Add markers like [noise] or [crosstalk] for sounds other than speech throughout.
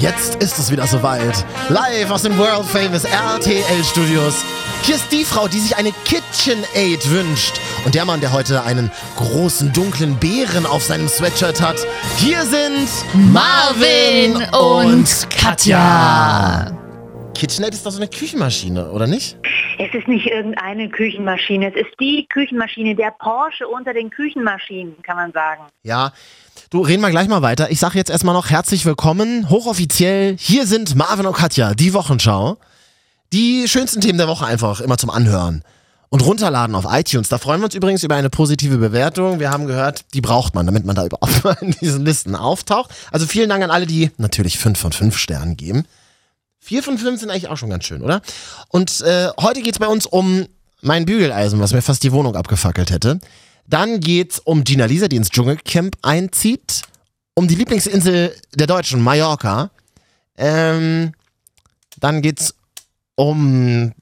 Jetzt ist es wieder soweit. Live aus den World Famous RTL Studios. Hier ist die Frau, die sich eine KitchenAid wünscht. Und der Mann, der heute einen großen dunklen Bären auf seinem Sweatshirt hat. Hier sind Marvin und Katja. KitchenAid ist doch so eine Küchenmaschine, oder nicht? Es ist nicht irgendeine Küchenmaschine, es ist die Küchenmaschine, der Porsche unter den Küchenmaschinen, kann man sagen. Ja. Du, reden wir gleich mal weiter. Ich sage jetzt erstmal noch herzlich willkommen, hochoffiziell. Hier sind Marvin und Katja, die Wochenschau. Die schönsten Themen der Woche einfach immer zum Anhören. Und runterladen auf iTunes. Da freuen wir uns übrigens über eine positive Bewertung. Wir haben gehört, die braucht man, damit man da überhaupt [laughs] mal in diesen Listen auftaucht. Also vielen Dank an alle, die natürlich 5 von 5 Sternen geben. 4 von 5 sind eigentlich auch schon ganz schön, oder? Und äh, heute geht's bei uns um mein Bügeleisen, was mir fast die Wohnung abgefackelt hätte. Dann geht's um Gina Lisa, die ins Dschungelcamp einzieht. Um die Lieblingsinsel der Deutschen, Mallorca. Ähm, dann geht's um,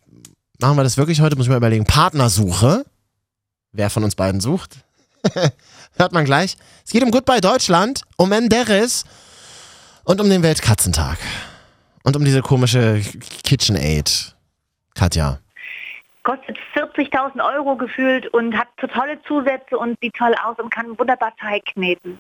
machen wir das wirklich heute, muss ich mal überlegen, Partnersuche. Wer von uns beiden sucht. [laughs] Hört man gleich. Es geht um Goodbye Deutschland, um Menderes und um den Weltkatzentag. Und um diese komische KitchenAid. Katja. Kostet 40.000 Euro gefühlt und hat tolle Zusätze und sieht toll aus und kann wunderbar Teig kneten.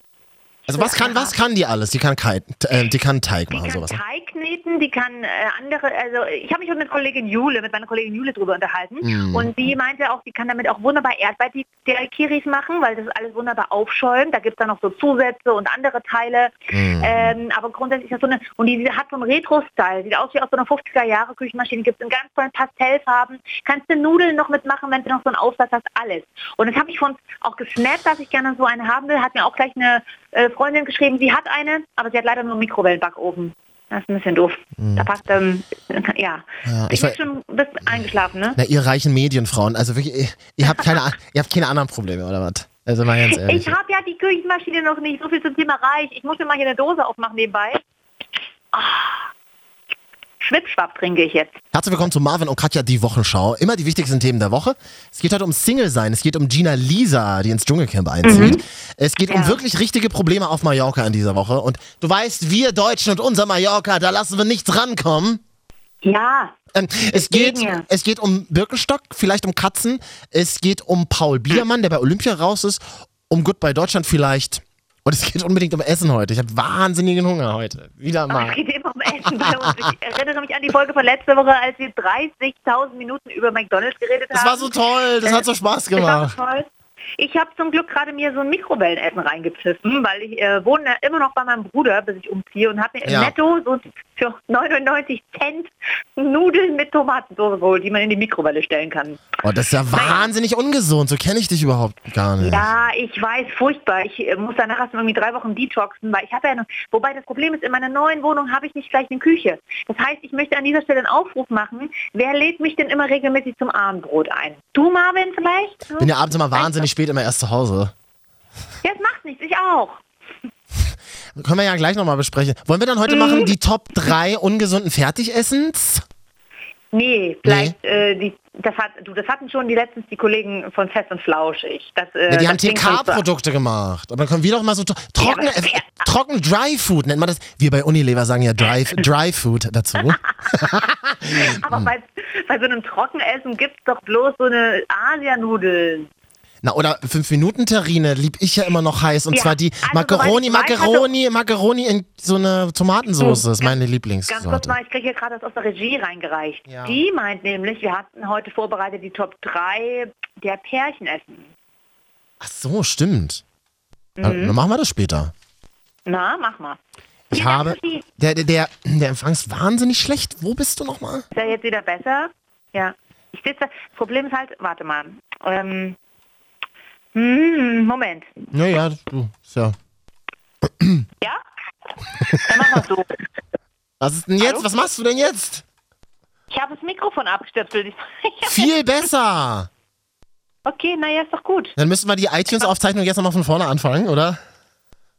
Also was kann, was kann die alles? Die kann, Kai, äh, die kann Teig Die machen, kann sowas. Teig kneten, die kann äh, andere, also ich habe mich mit Kollegin Jule, mit meiner Kollegin Jule drüber unterhalten Mm. und die meinte auch, die kann damit auch wunderbar Erdbeerkiris machen, weil das alles wunderbar aufschäumt. Da gibt es dann noch so Zusätze und andere Teile. Mm. Ähm, aber grundsätzlich ist das so eine, und die hat so einen Retro-Style, sieht aus wie aus so einer 50er-Jahre-Küchenmaschine, gibt es in ganz tollen Pastellfarben, kannst du Nudeln noch mitmachen, wenn du noch so einen Aufsatz hast, alles. Und das habe ich von auch gesnappt, dass ich gerne so eine haben will, hat mir auch gleich eine äh, Freundin geschrieben, sie hat eine, aber sie hat leider nur einen Mikrowellenbackofen. Das ist ein bisschen doof. Da passt, ähm, [laughs] ja. Ja, ich bin schon ein bisschen eingeschlafen, ne? Na, ihr reichen Medienfrauen, also wirklich, ihr, ihr habt keine, [laughs] ihr habt keine anderen Probleme, oder was? Also mal ganz ehrlich. Ich habe ja die Küchenmaschine noch nicht. So viel zum Thema reich. Ich muss mir mal hier eine Dose aufmachen nebenbei. Ah. Schwippschwapp trinke ich jetzt. Herzlich willkommen zu Marvin und Katja, die Wochenschau. Immer die wichtigsten Themen der Woche. Es geht heute um Single sein. Es geht um Gina Lisa, die ins Dschungelcamp einzieht. Es geht um Ja. wirklich richtige Probleme auf Mallorca in dieser Woche. Und du weißt, wir Deutschen und unser Mallorca, da lassen wir nichts rankommen. Ja, Ähm, es, geht, es geht um Birkenstock, vielleicht um Katzen. Es geht um Paul Biermann, der bei Olympia raus ist. Um Goodbye Deutschland vielleicht. Und es geht unbedingt um Essen heute. Ich habe wahnsinnigen Hunger heute. Wieder es mal. geht immer um Essen bei uns. Ich erinnere mich an die Folge von letzter Woche, als wir 30.000 Minuten über McDonalds geredet Das haben. war so toll. Das hat so Spaß Das war gemacht. so toll. Ich habe zum Glück gerade mir so ein Mikrowellenessen reingepfiffen, weil ich äh, wohne immer noch bei meinem Bruder, bis ich umziehe und habe mir Ja. im Netto so für 99 Cent Nudeln mit Tomatensauce geholt, die man in die Mikrowelle stellen kann. Oh, das ist ja wahnsinnig ungesund. So kenne ich dich überhaupt gar nicht. Ja, ich weiß, furchtbar. Ich äh, muss danach erst irgendwie drei Wochen detoxen, weil ich habe ja noch, wobei das Problem ist, in meiner neuen Wohnung habe ich nicht gleich eine Küche. Das heißt, ich möchte an dieser Stelle einen Aufruf machen. Wer lädt mich denn immer regelmäßig zum Abendbrot ein? Du, Marvin, vielleicht? Bin ja abends immer wahnsinnig spät immer erst zu Hause. Ja, es macht nichts, ich auch. [laughs] Können wir ja gleich nochmal besprechen. Wollen wir dann heute machen die Top 3 ungesunden Fertigessens? Nee, vielleicht, Äh, die, das, hat, du, das hatten schon die letztens die Kollegen von Fest und Flauschig. Das, äh, Ja, die haben TK-Produkte gemacht. Aber dann können wir doch mal so trocken, aber- äh, trocken Dry Food nennt man das. Wir bei Unilever sagen ja Dry, [laughs] Dry Food dazu. [laughs] Aber bei, bei so einem Trockenessen gibt es doch bloß so eine Asianudeln. Na, oder 5-Minuten-Terrine lieb ich ja immer noch heiß. Und Ja, zwar die also Macaroni, weiß, Macaroni, Macaroni in so eine Tomatensauce. Das ist meine Ganz kurz Lieblingssorte. mal, ich kriege hier gerade das aus der Regie reingereicht. Ja. Die meint nämlich, wir hatten heute vorbereitet die Top 3 der Pärchenessen. Ach so, stimmt. Mhm. Dann machen wir das später. Na, mach mal. Ich Hier, habe. Der, der, der, der Empfang ist wahnsinnig schlecht. Wo bist du nochmal? Ist er jetzt wieder besser? Ja. Ich sitze. Das Problem ist halt, warte mal. Ähm, hm, Moment. Ja, ja, du. Ja. Ja? Dann machen wir so. Was ist denn jetzt? Hallo? Was machst du denn jetzt? Ich habe das Mikrofon abgestöpselt. [laughs] Viel besser. Okay, naja, ist doch gut. Dann müssen wir die iTunes-Aufzeichnung jetzt nochmal von vorne anfangen, oder?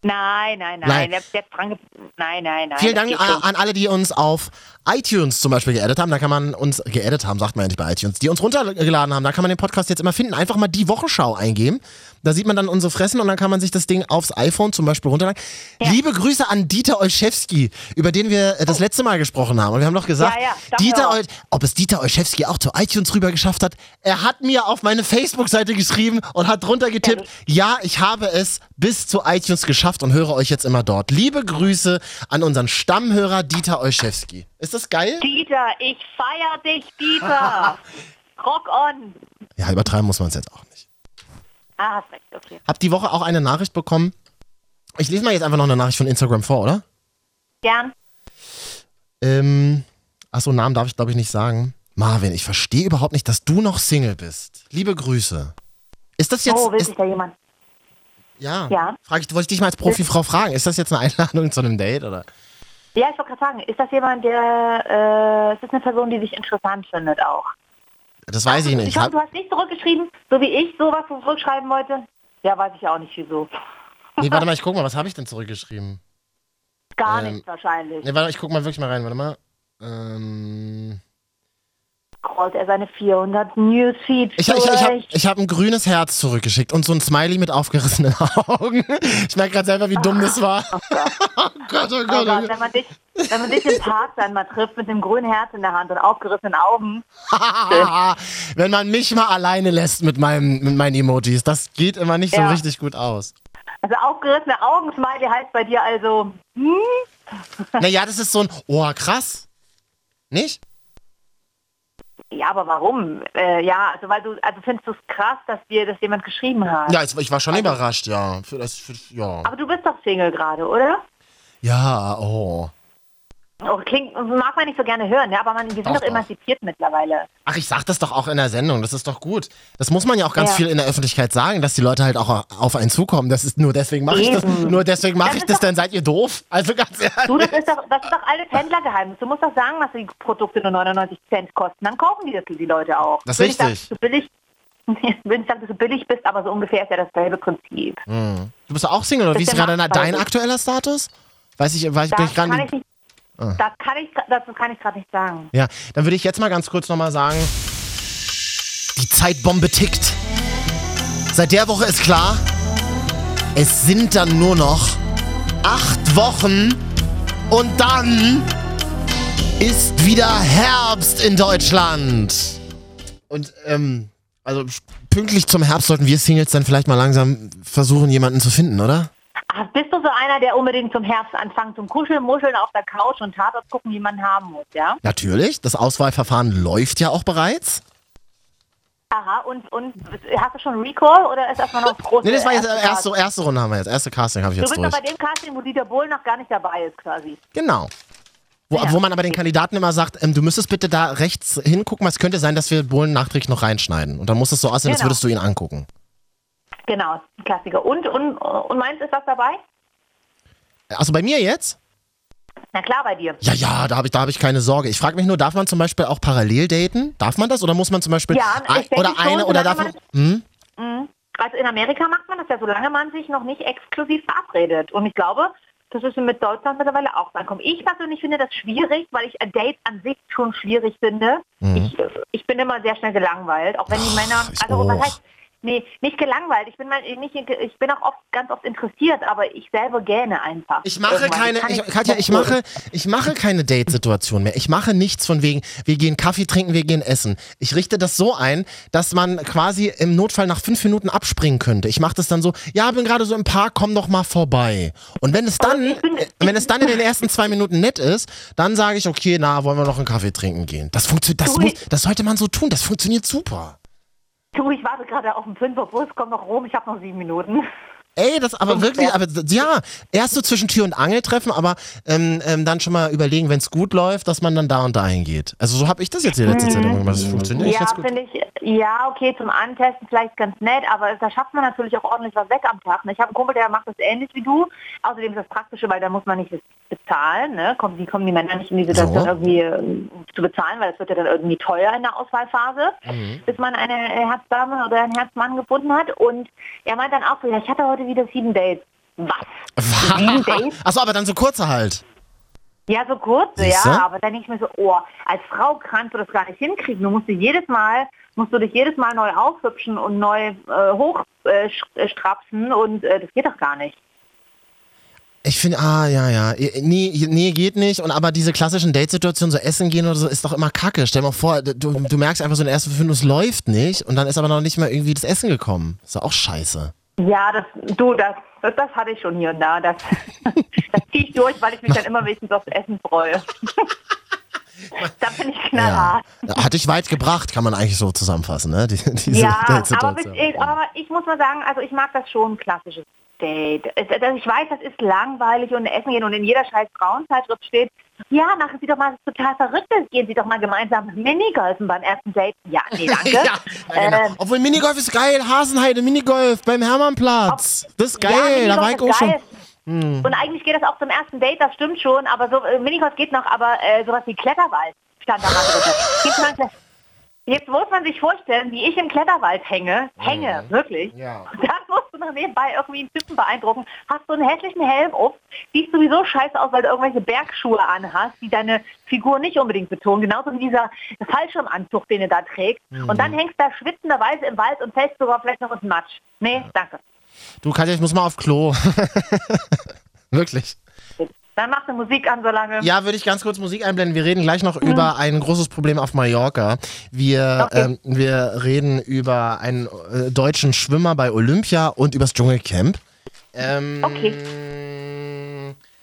Nein, nein, nein. Nein. Der, der dran, nein, nein, nein. Vielen Dank an, an alle, die uns auf iTunes zum Beispiel geaddet haben. Da kann man uns geaddet haben, sagt man ja nicht bei iTunes. Die uns runtergeladen haben. Da kann man den Podcast jetzt immer finden. Einfach mal die Wochenschau eingeben. Da sieht man dann unsere Fressen und dann kann man sich das Ding aufs iPhone zum Beispiel runterladen. Ja. Liebe Grüße an Dieter Olszewski, über den wir äh, das letzte Mal gesprochen haben. Und wir haben doch gesagt, Ja, ja, Dieter. Ol ob es Dieter Olszewski auch zu iTunes rüber geschafft hat. Er hat mir auf meine Facebook-Seite geschrieben und hat drunter getippt, ja, ich habe es bis zu iTunes geschafft und höre euch jetzt immer dort. Liebe Grüße an unseren Stammhörer Dieter Olszewski. Ist das geil? Dieter, ich feier dich, Dieter. [laughs] Rock on. Ja, übertreiben muss man es jetzt auch nicht. Ah, hast recht, okay. Hab die Woche auch eine Nachricht bekommen. Ich lese mal jetzt einfach noch eine Nachricht von Instagram vor, oder? Gern. Ähm, achso, Namen darf ich glaube ich nicht sagen. Marvin, ich verstehe überhaupt nicht, dass du noch Single bist. Liebe Grüße. Ist das jetzt. oh, will ist, sich da jemand? Ja. Ja. Frag ich, wollte ich dich mal als Profifrau fragen. Ist das jetzt eine Einladung zu einem Date oder? Ja, ich wollte gerade sagen, ist das jemand, der, äh, ist das eine Person, die sich interessant findet auch? Das weiß ich nicht. Ich hoffe, du hast nicht zurückgeschrieben, so wie ich sowas zurückschreiben wollte. Ja, weiß ich auch nicht wieso. nee, warte [laughs] mal, ich guck mal, was habe ich denn zurückgeschrieben? Gar Ähm, nichts wahrscheinlich. Nee, warte, ich guck mal wirklich mal rein, warte mal. Ähm, Scrollt er seine 400 Newsfeeds ich ich, ich habe durch. ich hab ein grünes Herz zurückgeschickt und so ein Smiley mit aufgerissenen [laughs] Augen. Ich merke gerade selber, wie dumm das war. [laughs] [laughs] Oh Gott, oh Oh Gott, oh Gott, Gott. wenn man dich, wenn man dich im Park dann mal trifft mit einem grünen Herz in der Hand und aufgerissenen Augen. Wenn man mich mal alleine lässt mit, meinem, mit meinen Emojis, das geht immer nicht so Ja. richtig gut aus. Also aufgerissene Augen, Smiley heißt bei dir also, hm? Naja, das ist so ein, oh krass. Nicht? Ja, aber warum? Äh, ja, also weil du, also findest du es krass, dass dir das jemand geschrieben hat. Ja, ich, ich war schon überrascht, ja. Für das, für, ja. Aber du bist doch Single gerade, oder? Ja, oh. Oh, klingt, mag man nicht so gerne hören, ja, aber man, wir sind Doch, doch, emanzipiert mittlerweile. Ach, ich sag das doch auch in der Sendung, das ist doch gut. Das muss man ja auch ganz Ja. viel in der Öffentlichkeit sagen, dass die Leute halt auch auf einen zukommen. Das ist nur deswegen mache ich das. Nur deswegen mache ich das, doch- dann seid ihr doof. Also ganz Du, ehrlich. das ist doch, das ist doch alles Händlergeheimnis. Du musst doch sagen, dass die Produkte nur 99 Cent kosten. Dann kaufen die das die Leute auch. Das ist Will ich sagen, richtig. du billig, ich [laughs] will nicht sagen, dass du billig bist, aber so ungefähr ist ja dasselbe Prinzip. Hm. Du bist doch auch Single, oder wie ist gerade dein aktueller Status? Weiß ich, weiß, bin ich kann ich nicht, Ah. das kann ich, dazu kann ich gerade nicht sagen. Ja, dann würde ich jetzt mal ganz kurz nochmal sagen, die Zeitbombe tickt. Seit der Woche ist klar, es sind dann nur noch acht Wochen und dann ist wieder Herbst in Deutschland. Und ähm, also pünktlich zum Herbst sollten wir Singles dann vielleicht mal langsam versuchen, jemanden zu finden, oder? Ach, bist du so einer, der unbedingt zum Herbst anfängt zum Kuscheln, Muscheln auf der Couch und Tatort gucken, wie man haben muss, ja? Natürlich, das Auswahlverfahren läuft ja auch bereits. Aha, und, und hast du schon Recall oder ist erstmal noch das große Nee, das war jetzt erste erste, erste Runde haben wir jetzt. Erste Casting habe ich Du jetzt bist durch. bei dem Casting, wo Dieter Bohlen noch gar nicht dabei ist, quasi. Genau. Wo, Ja. wo man aber den Kandidaten immer sagt, ähm, du müsstest bitte da rechts hingucken, weil es könnte sein, dass wir Bohlen nachträglich noch reinschneiden. Und dann muss es so aussehen, als Genau. würdest du ihn angucken. Genau, ein Klassiker. Und, und, und meinst, ist was dabei? Also bei mir jetzt? Na klar, bei dir. Ja, ja, da habe ich, da hab ich keine Sorge. Ich frage mich nur, darf man zum Beispiel auch parallel daten? Darf man das? Oder muss man zum Beispiel Ja, ich ein, oder schon, eine oder darf solange man. Hm? Mhm. Also in Amerika macht man das ja, solange man sich noch nicht exklusiv verabredet. Und ich glaube, das ist mit Deutschland mittlerweile auch so ankommen. Ich persönlich finde das schwierig, weil ich ein Date an sich schon schwierig finde. Ich, äh, ich bin immer sehr schnell gelangweilt, auch wenn die Männer, ich also was heißt, nee, nicht gelangweilt. Ich bin mal nicht, ich bin auch oft ganz oft interessiert, aber ich selber gähne einfach. Ich mache Irgendwann. keine, ich, Katja, ich mache, [laughs] ich mache keine Date-Situation mehr. Ich mache nichts von wegen, wir gehen Kaffee trinken, wir gehen essen. Ich richte das so ein, dass man quasi im Notfall nach fünf Minuten abspringen könnte. Ich mache das dann so, ja, bin gerade so im Park, komm doch mal vorbei. Und wenn es dann, bin- wenn es dann in den [laughs] ersten zwei Minuten nett ist, dann sage ich, okay, na, wollen wir noch einen Kaffee trinken gehen. Das funktioniert, das muss, das sollte man so tun. Das funktioniert super. Du, ich warte gerade auf den Fünferbus, komm noch rum, ich habe noch sieben Minuten. Ey, das aber wirklich, aber ja, erst so zwischen Tür und Angel treffen, aber ähm, ähm, dann schon mal überlegen, wenn es gut läuft, dass man dann da und dahin geht. Also so habe ich das jetzt die letzte Zeit immer gemacht. Das funktioniert Ja, finde ich, ja, okay, zum Antesten vielleicht ganz nett, aber da schafft man natürlich auch ordentlich was weg am Tag. ne? Ich habe einen Kumpel, der macht das ähnlich wie du. Außerdem ist das Praktische, weil da muss man nicht bezahlen. Ne? Kommen, die kommen die Männer nicht in die Situation, So. irgendwie äh, zu bezahlen, weil es wird ja dann irgendwie teuer in der Auswahlphase, Mhm. bis man eine äh, Herzdame oder einen Herzmann gefunden hat. Und er meint dann auch so, ja, ich hatte heute wieder sieben Dates. Was? Sieben Dates? Achso, aber dann so kurze halt. Ja, so kurze, Siehste? ja, aber dann denke ich mir so, oh, als Frau kannst du das gar nicht hinkriegen. Du musst dich jedes Mal, musst du dich jedes Mal neu aufhübschen und neu äh, hochstrapsen und äh, das geht doch gar nicht. Ich finde, ah, ja, ja. Nee, nee, geht nicht. Und aber diese klassischen Datesituationen, so essen gehen oder so, ist doch immer kacke. Stell dir mal vor, du, du merkst einfach so in der ersten Fünf, es läuft nicht und dann ist aber noch nicht mal irgendwie das Essen gekommen. Ist doch auch scheiße. Ja, das, du, das, das, das hatte ich schon hier und da. Das, [laughs] das ziehe ich durch, weil ich mich dann immer wenigstens aufs Essen freue. [laughs] da bin ich knallhart. Ja. Hat dich weit gebracht, kann man eigentlich so zusammenfassen, ne? Die, diese Ja, aber, bis, aber ich muss mal sagen, also ich mag das schon, klassisches Date. Also ich weiß, das ist langweilig und essen gehen und in jeder scheiß Frauenzeitschrift steht, ja, machen Sie doch mal total Verrücktes, gehen Sie doch mal gemeinsam Minigolfen beim ersten Date. Ja, nee, [laughs] danke. ja, ja, genau. Ähm, Obwohl Minigolf ist geil, Hasenheide, Minigolf beim Hermannplatz. Das ist geil, ja, da war ich auch schon. geil. Und eigentlich geht das auch zum ersten Date, das stimmt schon, aber so äh, Minigolf geht noch, aber äh, sowas wie Kletterwald stand da mal drin. Jetzt muss man sich vorstellen, wie ich im Kletterwald hänge, hänge, wirklich. Ja. Und dann musst du noch nebenbei irgendwie einen Typen beeindrucken, hast so einen hässlichen Helm auf, siehst sowieso scheiße aus, weil du irgendwelche Bergschuhe anhast, die deine Figur nicht unbedingt betonen, genauso wie dieser Fallschirmanzug, den du da trägst. Und dann hängst du da schwitzenderweise im Wald und fällst sogar vielleicht noch ins Matsch. Nee, danke. Du, Katja, ich muss mal auf Klo. [laughs] Wirklich. Dann mach eine Musik an, solange. Ja, würde ich ganz kurz Musik einblenden. Wir reden gleich noch über ein großes Problem auf Mallorca. Wir, Okay. ähm, wir reden über einen äh, deutschen Schwimmer bei Olympia und übers Dschungelcamp. Ähm,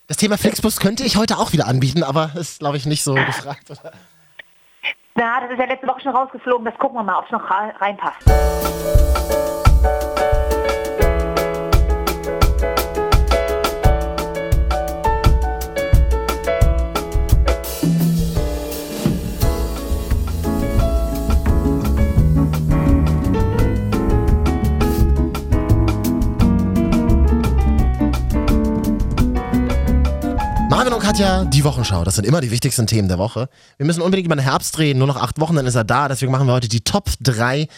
Das Thema Flixbus könnte ich heute auch wieder anbieten, aber ist, glaube ich, nicht so gefragt. Oder? Na, das ist ja letzte Woche schon rausgeflogen. Das gucken wir mal, ob es noch reinpasst. Marvin und Katja, die Wochenschau. Das sind immer die wichtigsten Themen der Woche. Wir müssen unbedingt über den Herbst reden. Nur noch acht Wochen, dann ist er da. Deswegen machen wir heute die Top 3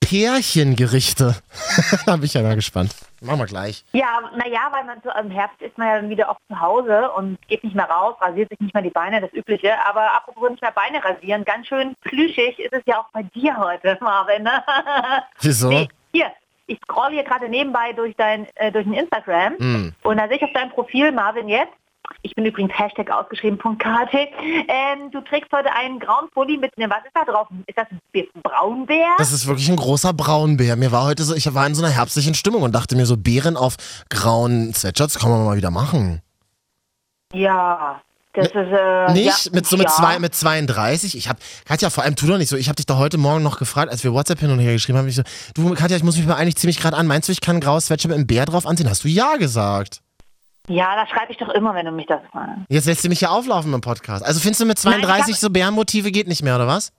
Pärchengerichte. [laughs] da bin ich ja mal gespannt. Machen wir gleich. Ja, naja, weil man so im Herbst ist man ja dann wieder oft zu Hause und geht nicht mehr raus, rasiert sich nicht mehr die Beine, das Übliche. Aber apropos nicht mehr Beine rasieren, ganz schön plüschig ist es ja auch bei dir heute, [laughs] Marvin. Ne? Wieso? Nee, hier, ich scroll hier gerade nebenbei durch dein äh, durch den Instagram Hm. und da sehe ich auf deinem Profil, Marvin jetzt, ich bin übrigens Hashtag ausgeschrieben, .kt, ähm, du trägst heute einen grauen Pulli mit, ne, was ist da drauf? Ist das ein Braunbär? Das ist wirklich ein großer Braunbär. Mir war heute so, ich war in so einer herbstlichen Stimmung und dachte mir so, Bären auf grauen Sweatshirts kann man mal wieder machen. ja, das ist... Äh, Nicht ja, mit so mit, ja. zwei, mit 32. Ich hab, Katja, vor allem tu doch nicht so. Ich habe dich doch heute Morgen noch gefragt, als wir WhatsApp hin und her geschrieben haben. Ich so, du Katja, ich muss mich mal eigentlich ziemlich gerade an. Meinst du, ich kann ein graues Sweatshirt mit einem Bär drauf anziehen? Hast du ja gesagt. Ja, das schreibe ich doch immer, wenn du mich das fragst. Jetzt lässt du mich ja auflaufen im Podcast. Also findest du mit Nein, ich 32 hab- so Bärenmotive geht nicht mehr, oder was?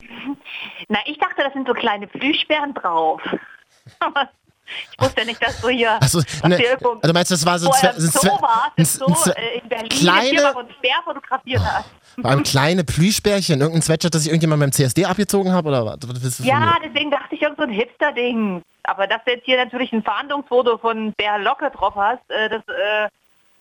[laughs] Na, ich dachte, das sind so kleine Plüschbären drauf. [laughs] ich wusste nicht, dass du hier... Achso, ne, hier irgendwo du meinst, das war so ein- Zoo ein Zwe- äh, in Berlin, kleine- und Bär fotografiert hast. [laughs] Vor allem kleine Plüschbärchen, irgendein Sweatshirt, das ich irgendjemand beim CSD abgezogen habe, oder was? Ja, deswegen dachte ich, irgend so ein Hipster-Ding. Aber dass du jetzt hier natürlich ein Verhandlungsfoto von Bär Locke drauf hast, äh, das äh,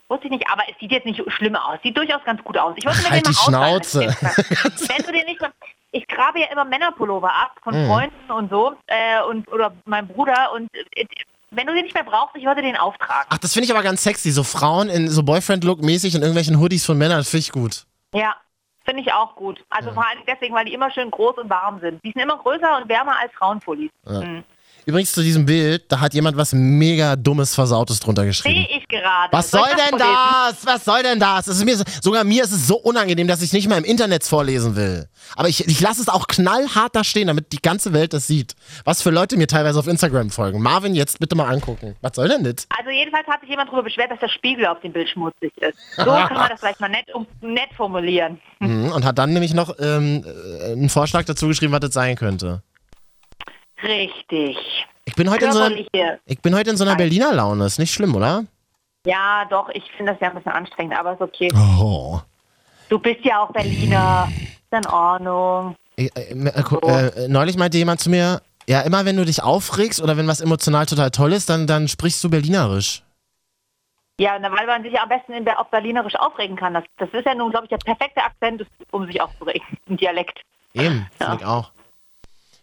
wusste ich nicht. Aber es sieht jetzt nicht schlimm aus. Sieht durchaus ganz gut aus. Ich wollte mir Halt den die mal Schnauze. ausleihen. [laughs] Wenn du den nicht mal... Ich grabe ja immer Männerpullover ab von Mhm. Freunden und so äh, und oder meinem Bruder und äh, wenn du den nicht mehr brauchst, ich wollte den auftragen. Ach, das finde ich aber ganz sexy. So Frauen in so Boyfriend-Look-mäßig in irgendwelchen Hoodies von Männern, das finde ich gut. Ja, finde ich auch gut. Also vor allem deswegen, weil die immer schön groß und warm sind. Die sind immer größer und wärmer als Frauenpullis. Mhm. Übrigens zu diesem Bild, da hat jemand was mega dummes, versautes drunter geschrieben. Sehe ich gerade. Was Soll soll denn das? Was soll denn das? Es ist mir, so- sogar mir ist es so unangenehm, dass ich nicht mal im Internet vorlesen will. Aber ich, ich lasse es auch knallhart da stehen, damit die ganze Welt das sieht. Was für Leute mir teilweise auf Instagram folgen. Marvin, jetzt bitte mal angucken. Was soll denn das? Also jedenfalls hat sich jemand darüber beschwert, dass der Spiegel auf dem Bild schmutzig ist. So [laughs] kann man das vielleicht mal nett, um, nett formulieren. Mhm, Und hat dann nämlich noch ähm, äh, einen Vorschlag dazu geschrieben, was das sein könnte. Richtig. Ich bin heute in so einer, ich bin heute in so einer Berliner Laune. Ist nicht schlimm, oder? Ja, doch, ich finde das ja ein bisschen anstrengend, aber ist okay. Oh. Du bist ja auch Berliner. Ist in Ordnung. Ich, äh, äh, gu- äh, neulich meinte jemand zu mir, ja, immer wenn du dich aufregst oder wenn was emotional total toll ist, dann, dann sprichst du Berlinerisch. Ja, weil man sich am besten in auf Berlinerisch aufregen kann. Das, das ist ja nun, glaube ich, der perfekte Akzent, um sich aufzuregen. Ein Dialekt. Eben, Ja. finde ich auch.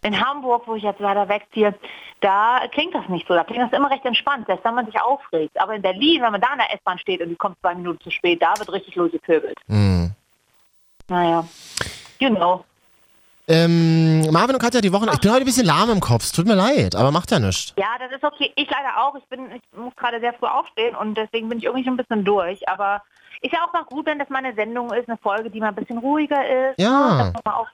In Hamburg, wo ich jetzt leider wegziehe, da klingt das nicht so. Da klingt das immer recht entspannt, selbst wenn man sich aufregt. Aber in Berlin, wenn man da in der S-Bahn steht und die kommt zwei Minuten zu spät, da wird richtig losgepöbelt. Hm. Naja, you know. Ähm, Marvin und Katja, die Woche, ich bin heute ein bisschen lahm im Kopf, tut mir leid, aber macht ja nichts. Ja, das ist okay. Ich leider auch. Ich bin, ich muss gerade sehr früh aufstehen und deswegen bin ich irgendwie schon ein bisschen durch. Aber ist ja auch mal gut, wenn das mal eine Sendung ist, eine Folge, die mal ein bisschen ruhiger ist. Ja. Ne? Auch,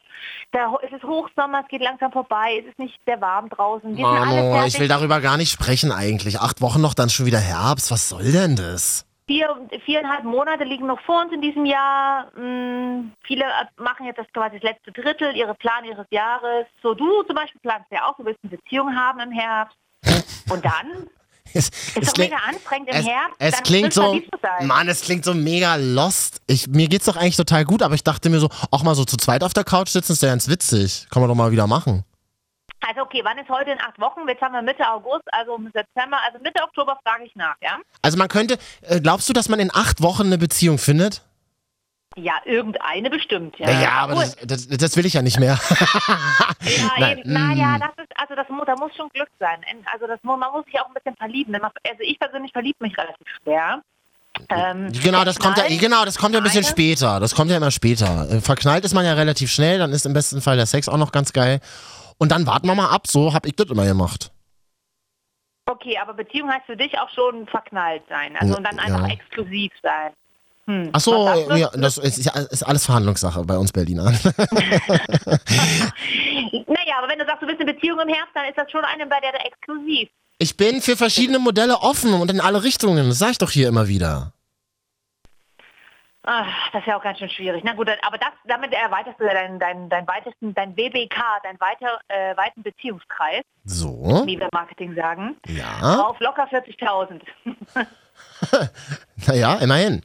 da, es ist Hochsommer, es geht langsam vorbei, es ist nicht sehr warm draußen. Wir fertig. ich will darüber gar nicht sprechen eigentlich. Acht Wochen noch, dann schon wieder Herbst, was soll denn das? Vier, viereinhalb Monate liegen noch vor uns in diesem Jahr. Hm, viele machen jetzt das quasi das letzte Drittel, ihre Plan ihres Jahres. So du zum Beispiel planst ja auch, du willst eine Beziehung haben im Herbst. Und dann Es, ist es doch klingt, mega anstrengend im es, Herbst. es klingt so. Mann, es klingt so mega lost. Ich, mir geht's doch eigentlich total gut, aber ich dachte mir so, auch mal so zu zweit auf der Couch sitzen, ist ja ganz witzig. Kann man doch mal wieder machen. Also okay, wann ist heute in acht Wochen? Jetzt haben wir Mitte August, also im September, also Mitte Oktober frage ich nach, ja? Also man könnte, äh, glaubst du, dass man in acht Wochen eine Beziehung findet? Ja, irgendeine bestimmt, ja. Ja, aber das, das, das will ich ja nicht mehr. [laughs] Ja, Nein, eben, naja, mm. das ist, also das da muss schon Glück sein. Also das man muss sich auch ein bisschen verlieben. Also ich persönlich verliebe mich relativ schwer. Ähm, Genau, das kommt ja, genau, das kommt ja ein bisschen später. Das kommt ja immer später. Äh, Verknallt ist man ja relativ schnell, dann ist im besten Fall der Sex auch noch ganz geil. Und dann warten wir mal ab, so hab ich das immer gemacht. Okay, aber Beziehung heißt für dich auch schon verknallt sein. Also und dann einfach ja. exklusiv sein. Hm. Ach so, du? ja, das ist, ist alles Verhandlungssache bei uns Berlinern. [laughs] Naja, aber wenn du sagst, du willst eine Beziehung im Herbst, dann ist das schon eine, bei der du exklusiv. Ich bin für verschiedene Modelle offen und in alle Richtungen. Das sag ich doch hier immer wieder. Ach, das ist ja auch ganz schön schwierig. Na gut, aber das, damit erweiterst du ja deinen dein, dein weitesten, dein WBK, deinen weiter, äh, weiten Beziehungskreis, So, wie wir Marketing sagen, ja. auf locker 40.000. [laughs] Naja, immerhin.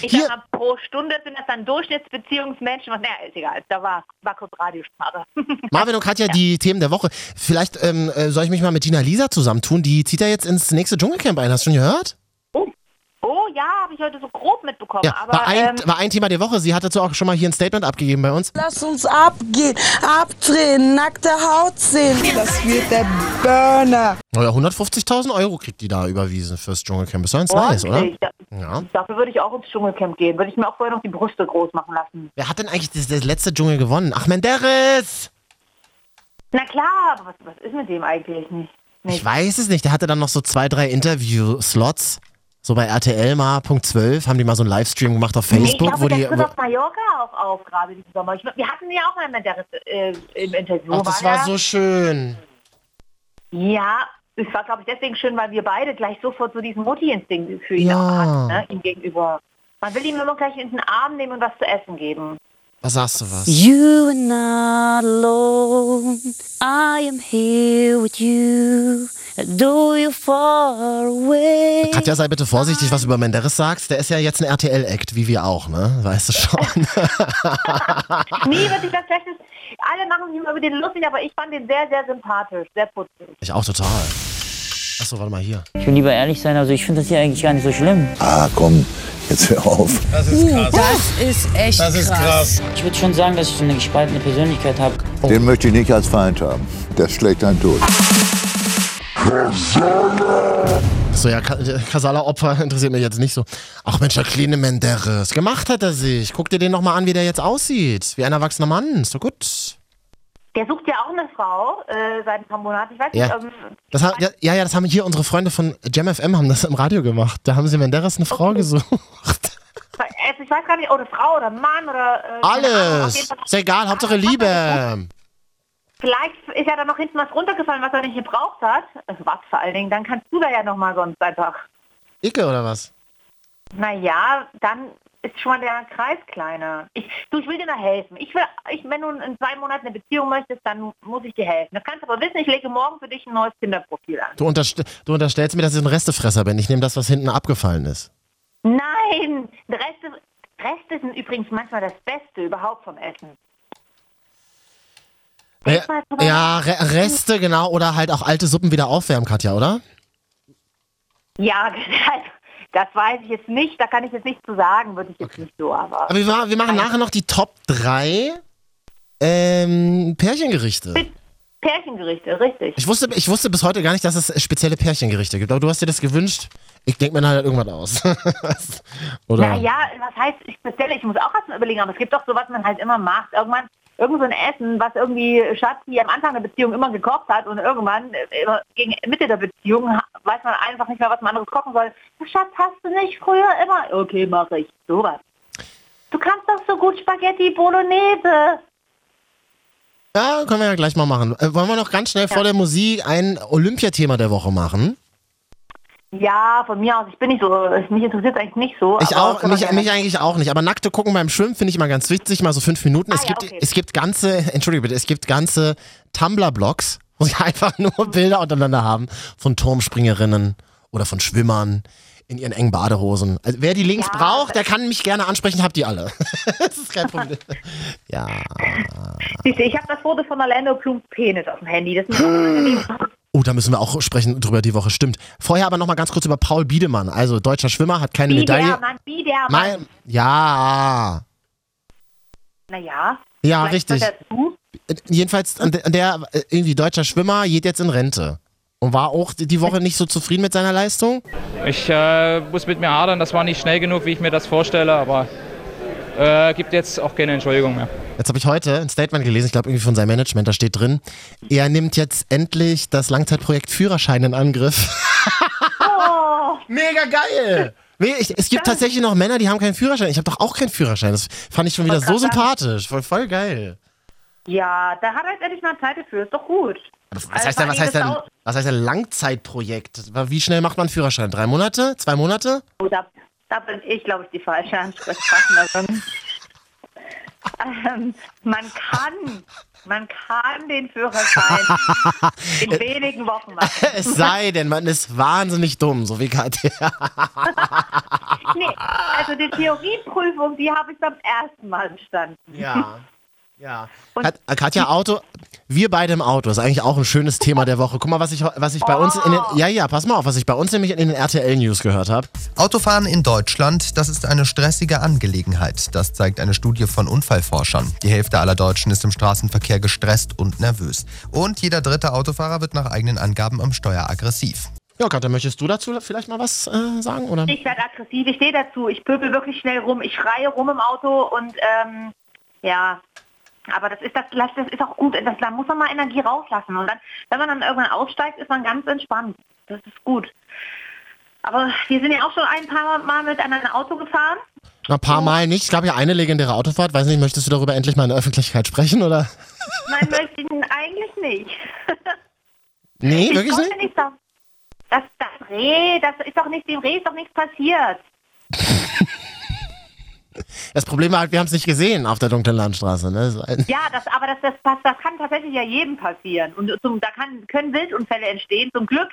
Ich Hier- sag mal, pro Stunde sind das dann Durchschnittsbeziehungsmenschen. Was, naja, ist egal, da war, war kurz Radiosprache. [laughs] Marvin und Katja, die Themen der Woche. Vielleicht ähm, äh, soll ich mich mal mit Dina Lisa zusammentun. Die zieht ja jetzt ins nächste Dschungelcamp ein. Hast du schon gehört? Ja, habe ich heute so grob mitbekommen. Ja, aber war ein, ähm, war ein Thema der Woche. Sie hat dazu auch schon mal hier ein Statement abgegeben bei uns. Lass uns abgehen, abdrehen, nackte Haut sehen. Das wird der Burner. Naja, 150.000 Euro kriegt die da überwiesen fürs Dschungelcamp. Ist doch ganz nice, oder? Ja. Dafür würde ich auch ins Dschungelcamp gehen. Würde ich mir auch vorher noch die Brüste groß machen lassen. Wer hat denn eigentlich das, das letzte Dschungel gewonnen? Ach, Menderes! Na klar, aber was, was ist mit dem eigentlich nicht? Ich nicht? weiß es nicht. Der hatte dann noch so zwei, drei Interview-Slots. So bei RTL mal, Punkt 12, haben die mal so einen Livestream gemacht auf Nee, ich Facebook, glaube, wo der die. tritt Wo, auf Mallorca auf, auf gerade diesen Sommer. Ich, wir hatten ja auch mal mit der äh, im Interview. ach, das war war so schön. Ja, es war, glaube ich, deswegen schön, weil wir beide gleich sofort so diesen Mutti-Instinkt für ihn Ja. auch hatten, ne, ihm gegenüber. Man will ihm immer gleich in den Arm nehmen und was zu essen geben. Was sagst du was? You are not alone. I am here with you. Though you're far away. Katja, sei bitte vorsichtig, was du über Menderes sagst. Der ist ja jetzt ein RTL-Act, wie wir auch, ne? Weißt du schon. [laughs] Nie wird sich das Schlechtes. Alle machen sich immer über den lustig, aber ich fand den sehr, sehr sympathisch, sehr putzig. ich auch total. Achso, warte mal hier. Ich will lieber ehrlich sein, also ich finde das hier eigentlich gar nicht so schlimm. Ah, komm, jetzt hör auf. Das ist echt krass. Ich würde schon sagen, dass ich so eine gespaltene Persönlichkeit habe. Den möchte ich nicht als Feind haben. Der schlägt einen durch. So, ja, Ka- äh, Kasala-Opfer [laughs] interessiert mich jetzt nicht so. Ach Mensch, der kleine Menderes. Gemacht hat er sich. Guck dir den nochmal an, wie der jetzt aussieht. Wie ein erwachsener Mann. Ist doch gut. Der sucht ja auch eine Frau äh, seit ein paar Monaten. Ich weiß Ja. nicht, ähm, Das ha ja, ja, das haben hier unsere Freunde von JamFM haben das im Radio gemacht. Da haben sie Menderes eine Frau gesucht. also ich weiß gar nicht, oder Frau oder Mann oder... Äh, Ahnung, Alles. Fall- Ist egal, Hauptsache Liebe. Vielleicht ist ja da noch hinten was runtergefallen, was er nicht gebraucht hat. Also was vor allen Dingen, dann kannst du da ja noch mal sonst einfach... Icke oder was? Naja, dann ist schon mal der Kreis kleiner. Ich, du, ich will dir da helfen. Ich will, ich, wenn du in zwei Monaten eine Beziehung möchtest, dann muss ich dir helfen. Das kannst du aber wissen, ich lege morgen für dich ein neues Kinderprofil an. Du, unterst du unterstellst mir, dass ich ein Restefresser bin. Ich nehme das, was hinten abgefallen ist. Nein, Reste, Reste sind übrigens manchmal das Beste überhaupt vom Essen. Drüber ja Re Reste, genau. Oder halt auch alte Suppen wieder aufwärmen, Katja, oder? Ja, [laughs] also, das weiß ich jetzt nicht. Da kann ich jetzt nicht zu sagen, würde ich jetzt nicht so. Aber Aber wir, wir machen nachher noch die Top 3 ähm, Pärchengerichte. Pärchengerichte, richtig. Ich wusste, ich wusste bis heute gar nicht, dass es spezielle Pärchengerichte gibt, aber du hast dir das gewünscht. Ich denke mir halt irgendwas aus. [laughs] Oder? Naja, was heißt speziell? Ich muss auch erst mal überlegen, aber es gibt doch so, was man halt immer macht. Irgendwann, irgend so ein Essen, was irgendwie Schatzi am Anfang der Beziehung immer gekocht hat und irgendwann äh, gegen Mitte der Beziehung weiß man einfach nicht mehr, was man anderes kochen soll. Schatz, hast du nicht früher immer? Okay, mache ich. Sowas. Du kannst doch so gut Spaghetti Bolognese. Ja, können wir ja gleich mal machen. Äh, wollen wir noch ganz schnell vor der Musik ein Olympiathema der Woche machen? Ja, von mir aus. Ich bin nicht so, mich interessiert eigentlich nicht so. Ich auch, mich, mich eigentlich auch nicht. Aber nackte gucken beim Schwimmen finde ich mal ganz witzig, mal so fünf Minuten. es, Ah, ja, gibt, okay. es gibt ganze, entschuldige bitte, es gibt ganze Tumblr-Blogs, [laughs] wo sie einfach nur Bilder untereinander haben von Turmspringerinnen oder von Schwimmern in ihren engen Badehosen. Also wer die Links Ja, braucht, der kann mich gerne ansprechen, habt die alle. [laughs] das ist kein Problem. [laughs] ja. Siehst du, ich habe das Foto von Orlando Blums Penis auf dem Handy. Das ist [gasps] Oh, da müssen wir auch sprechen drüber die Woche, stimmt. Vorher aber noch mal ganz kurz über Paul Biedemann. Also deutscher Schwimmer, hat keine Medaille. Biedermann, Biedermann. Mein, ja, Naja. ja, richtig. zu. Jedenfalls, an der, an der äh, irgendwie deutscher Schwimmer geht jetzt in Rente. Und war auch die Woche nicht so zufrieden mit seiner Leistung. Ich äh, muss mit mir hadern, das war nicht schnell genug, wie ich mir das vorstelle, aber äh, gibt jetzt auch keine Entschuldigung mehr. Jetzt habe ich heute ein Statement gelesen, ich glaube irgendwie von seinem Management, da steht drin, er nimmt jetzt endlich das Langzeitprojekt Führerschein in Angriff. Oh, Mega geil! Nee, ich, es gibt tatsächlich noch Männer, die haben keinen Führerschein. Ich habe doch auch keinen Führerschein. Das fand ich schon wieder so sympathisch. Voll, voll geil. ja, da hat er jetzt endlich mal Zeit dafür. Ist doch gut. Was Also heißt denn, was heißt denn, das was heißt denn Langzeitprojekt? Wie schnell macht man einen Führerschein? Drei Monate? Zwei Monate? Oh, da, bin ich, glaube ich, die falsche Ansprechpartnerin. [laughs] ähm, man kann, man kann den Führerschein in [laughs] wenigen Wochen machen. [laughs] Es sei denn, man ist wahnsinnig dumm, so wie Katja. Nee, also die Theorieprüfung, die habe ich beim ersten Mal bestanden. Ja. Ja. Und- Kat Katja, Auto, wir beide im Auto, ist eigentlich auch ein schönes Thema der Woche. Guck mal, was ich, was ich bei uns in den, ja, ja, pass mal auf, was ich bei uns nämlich in den RTL-News gehört habe. Autofahren in Deutschland, das ist eine stressige Angelegenheit. Das zeigt eine Studie von Unfallforschern. Die Hälfte aller Deutschen ist im Straßenverkehr gestresst und nervös. Und jeder dritte Autofahrer wird nach eigenen Angaben am Steuer aggressiv. Ja, Katja, möchtest du dazu vielleicht mal was äh, sagen? Oder? Ich werde aggressiv, ich stehe dazu, ich pöbel wirklich schnell rum, ich schreie rum im Auto und ähm, ja, aber das ist das, das ist auch gut, das, da muss man mal Energie rauslassen und dann, wenn man dann irgendwann aussteigt, ist man ganz entspannt. Das ist gut. Aber wir sind ja auch schon ein paar Mal mit einem Auto gefahren. Ein paar Mal nicht. Es gab ja eine legendäre Autofahrt. Weiß nicht, möchtest du darüber endlich mal in der Öffentlichkeit sprechen, oder? [laughs] Nein, möchte ich eigentlich nicht. [laughs] Nee, ich wirklich nicht? nicht das, das Reh, das ist doch nicht, dem Reh ist doch nichts passiert. [laughs] Das Problem war halt, wir haben es nicht gesehen auf der dunklen Landstraße. Ne? Ein- Ja, das, aber das, das, das, kann tatsächlich ja jedem passieren. Und zum, da kann, können Wildunfälle entstehen. Zum Glück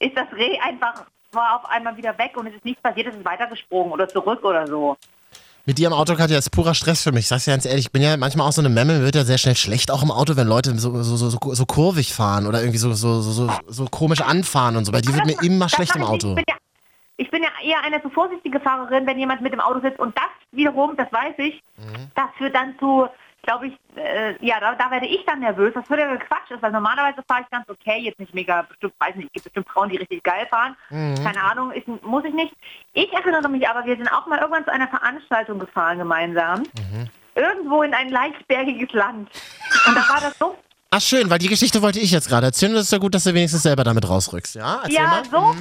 ist das Reh einfach war auf einmal wieder weg und es ist nichts passiert, es ist weitergesprungen oder zurück oder so. Mit dir im Auto, Katja, ist purer Stress für mich. Ich sag's dir ganz ehrlich, ich bin ja manchmal auch so eine Memme, mir wird ja sehr schnell schlecht, auch im Auto, wenn Leute so, so, so, so, kurvig fahren oder irgendwie so, so, so, so, komisch anfahren und so. Bei dir wird mir immer schlecht im. Auto. Ich bin, ja, ich bin ja eher eine so vorsichtige Fahrerin, wenn jemand mit dem Auto sitzt. Und das wiederum, das weiß ich, Mhm. das führt dann zu, glaube ich, äh, ja, da, da werde ich dann nervös. Das völliger Quatsch ist, weil normalerweise fahre ich ganz okay, jetzt nicht mega, bestimmt, weiß nicht, es gibt bestimmt Frauen, die richtig geil fahren. Mhm. Keine Ahnung, ist, muss ich nicht. Ich erinnere mich aber, wir sind auch mal irgendwann zu einer Veranstaltung gefahren gemeinsam. Mhm. Irgendwo in ein leicht bergiges Land. Und da war das so Ach schön, weil die Geschichte wollte ich jetzt gerade erzählen. Das ist ja gut, dass du wenigstens selber damit rausrückst. Ja, erzähl ja, mal. so,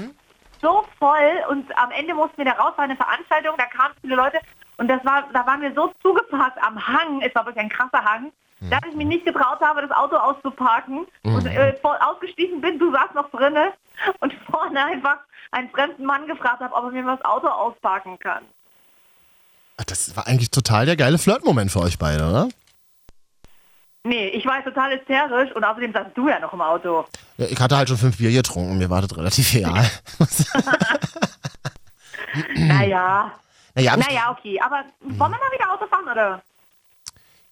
so voll und am Ende mussten wir da raus, war eine Veranstaltung, da kamen viele Leute und das war, da waren wir so zugepasst am Hang, es war wirklich ein krasser Hang, dass ich mich nicht getraut habe, das Auto auszuparken und äh, voll ausgestiegen bin, du saßt noch drinne und [laughs] vorne einfach einen fremden Mann gefragt habe, ob er mir das Auto ausparken kann. Ach, Das war eigentlich total der geile Flirtmoment für euch beide, oder? Nee, ich war jetzt total hysterisch und außerdem saßt du ja noch im Auto. Ja, ich hatte halt schon fünf Bier getrunken, mir war das relativ egal. [laughs] Naja, naja, naja, okay, aber wollen wir mal wieder Auto fahren, oder?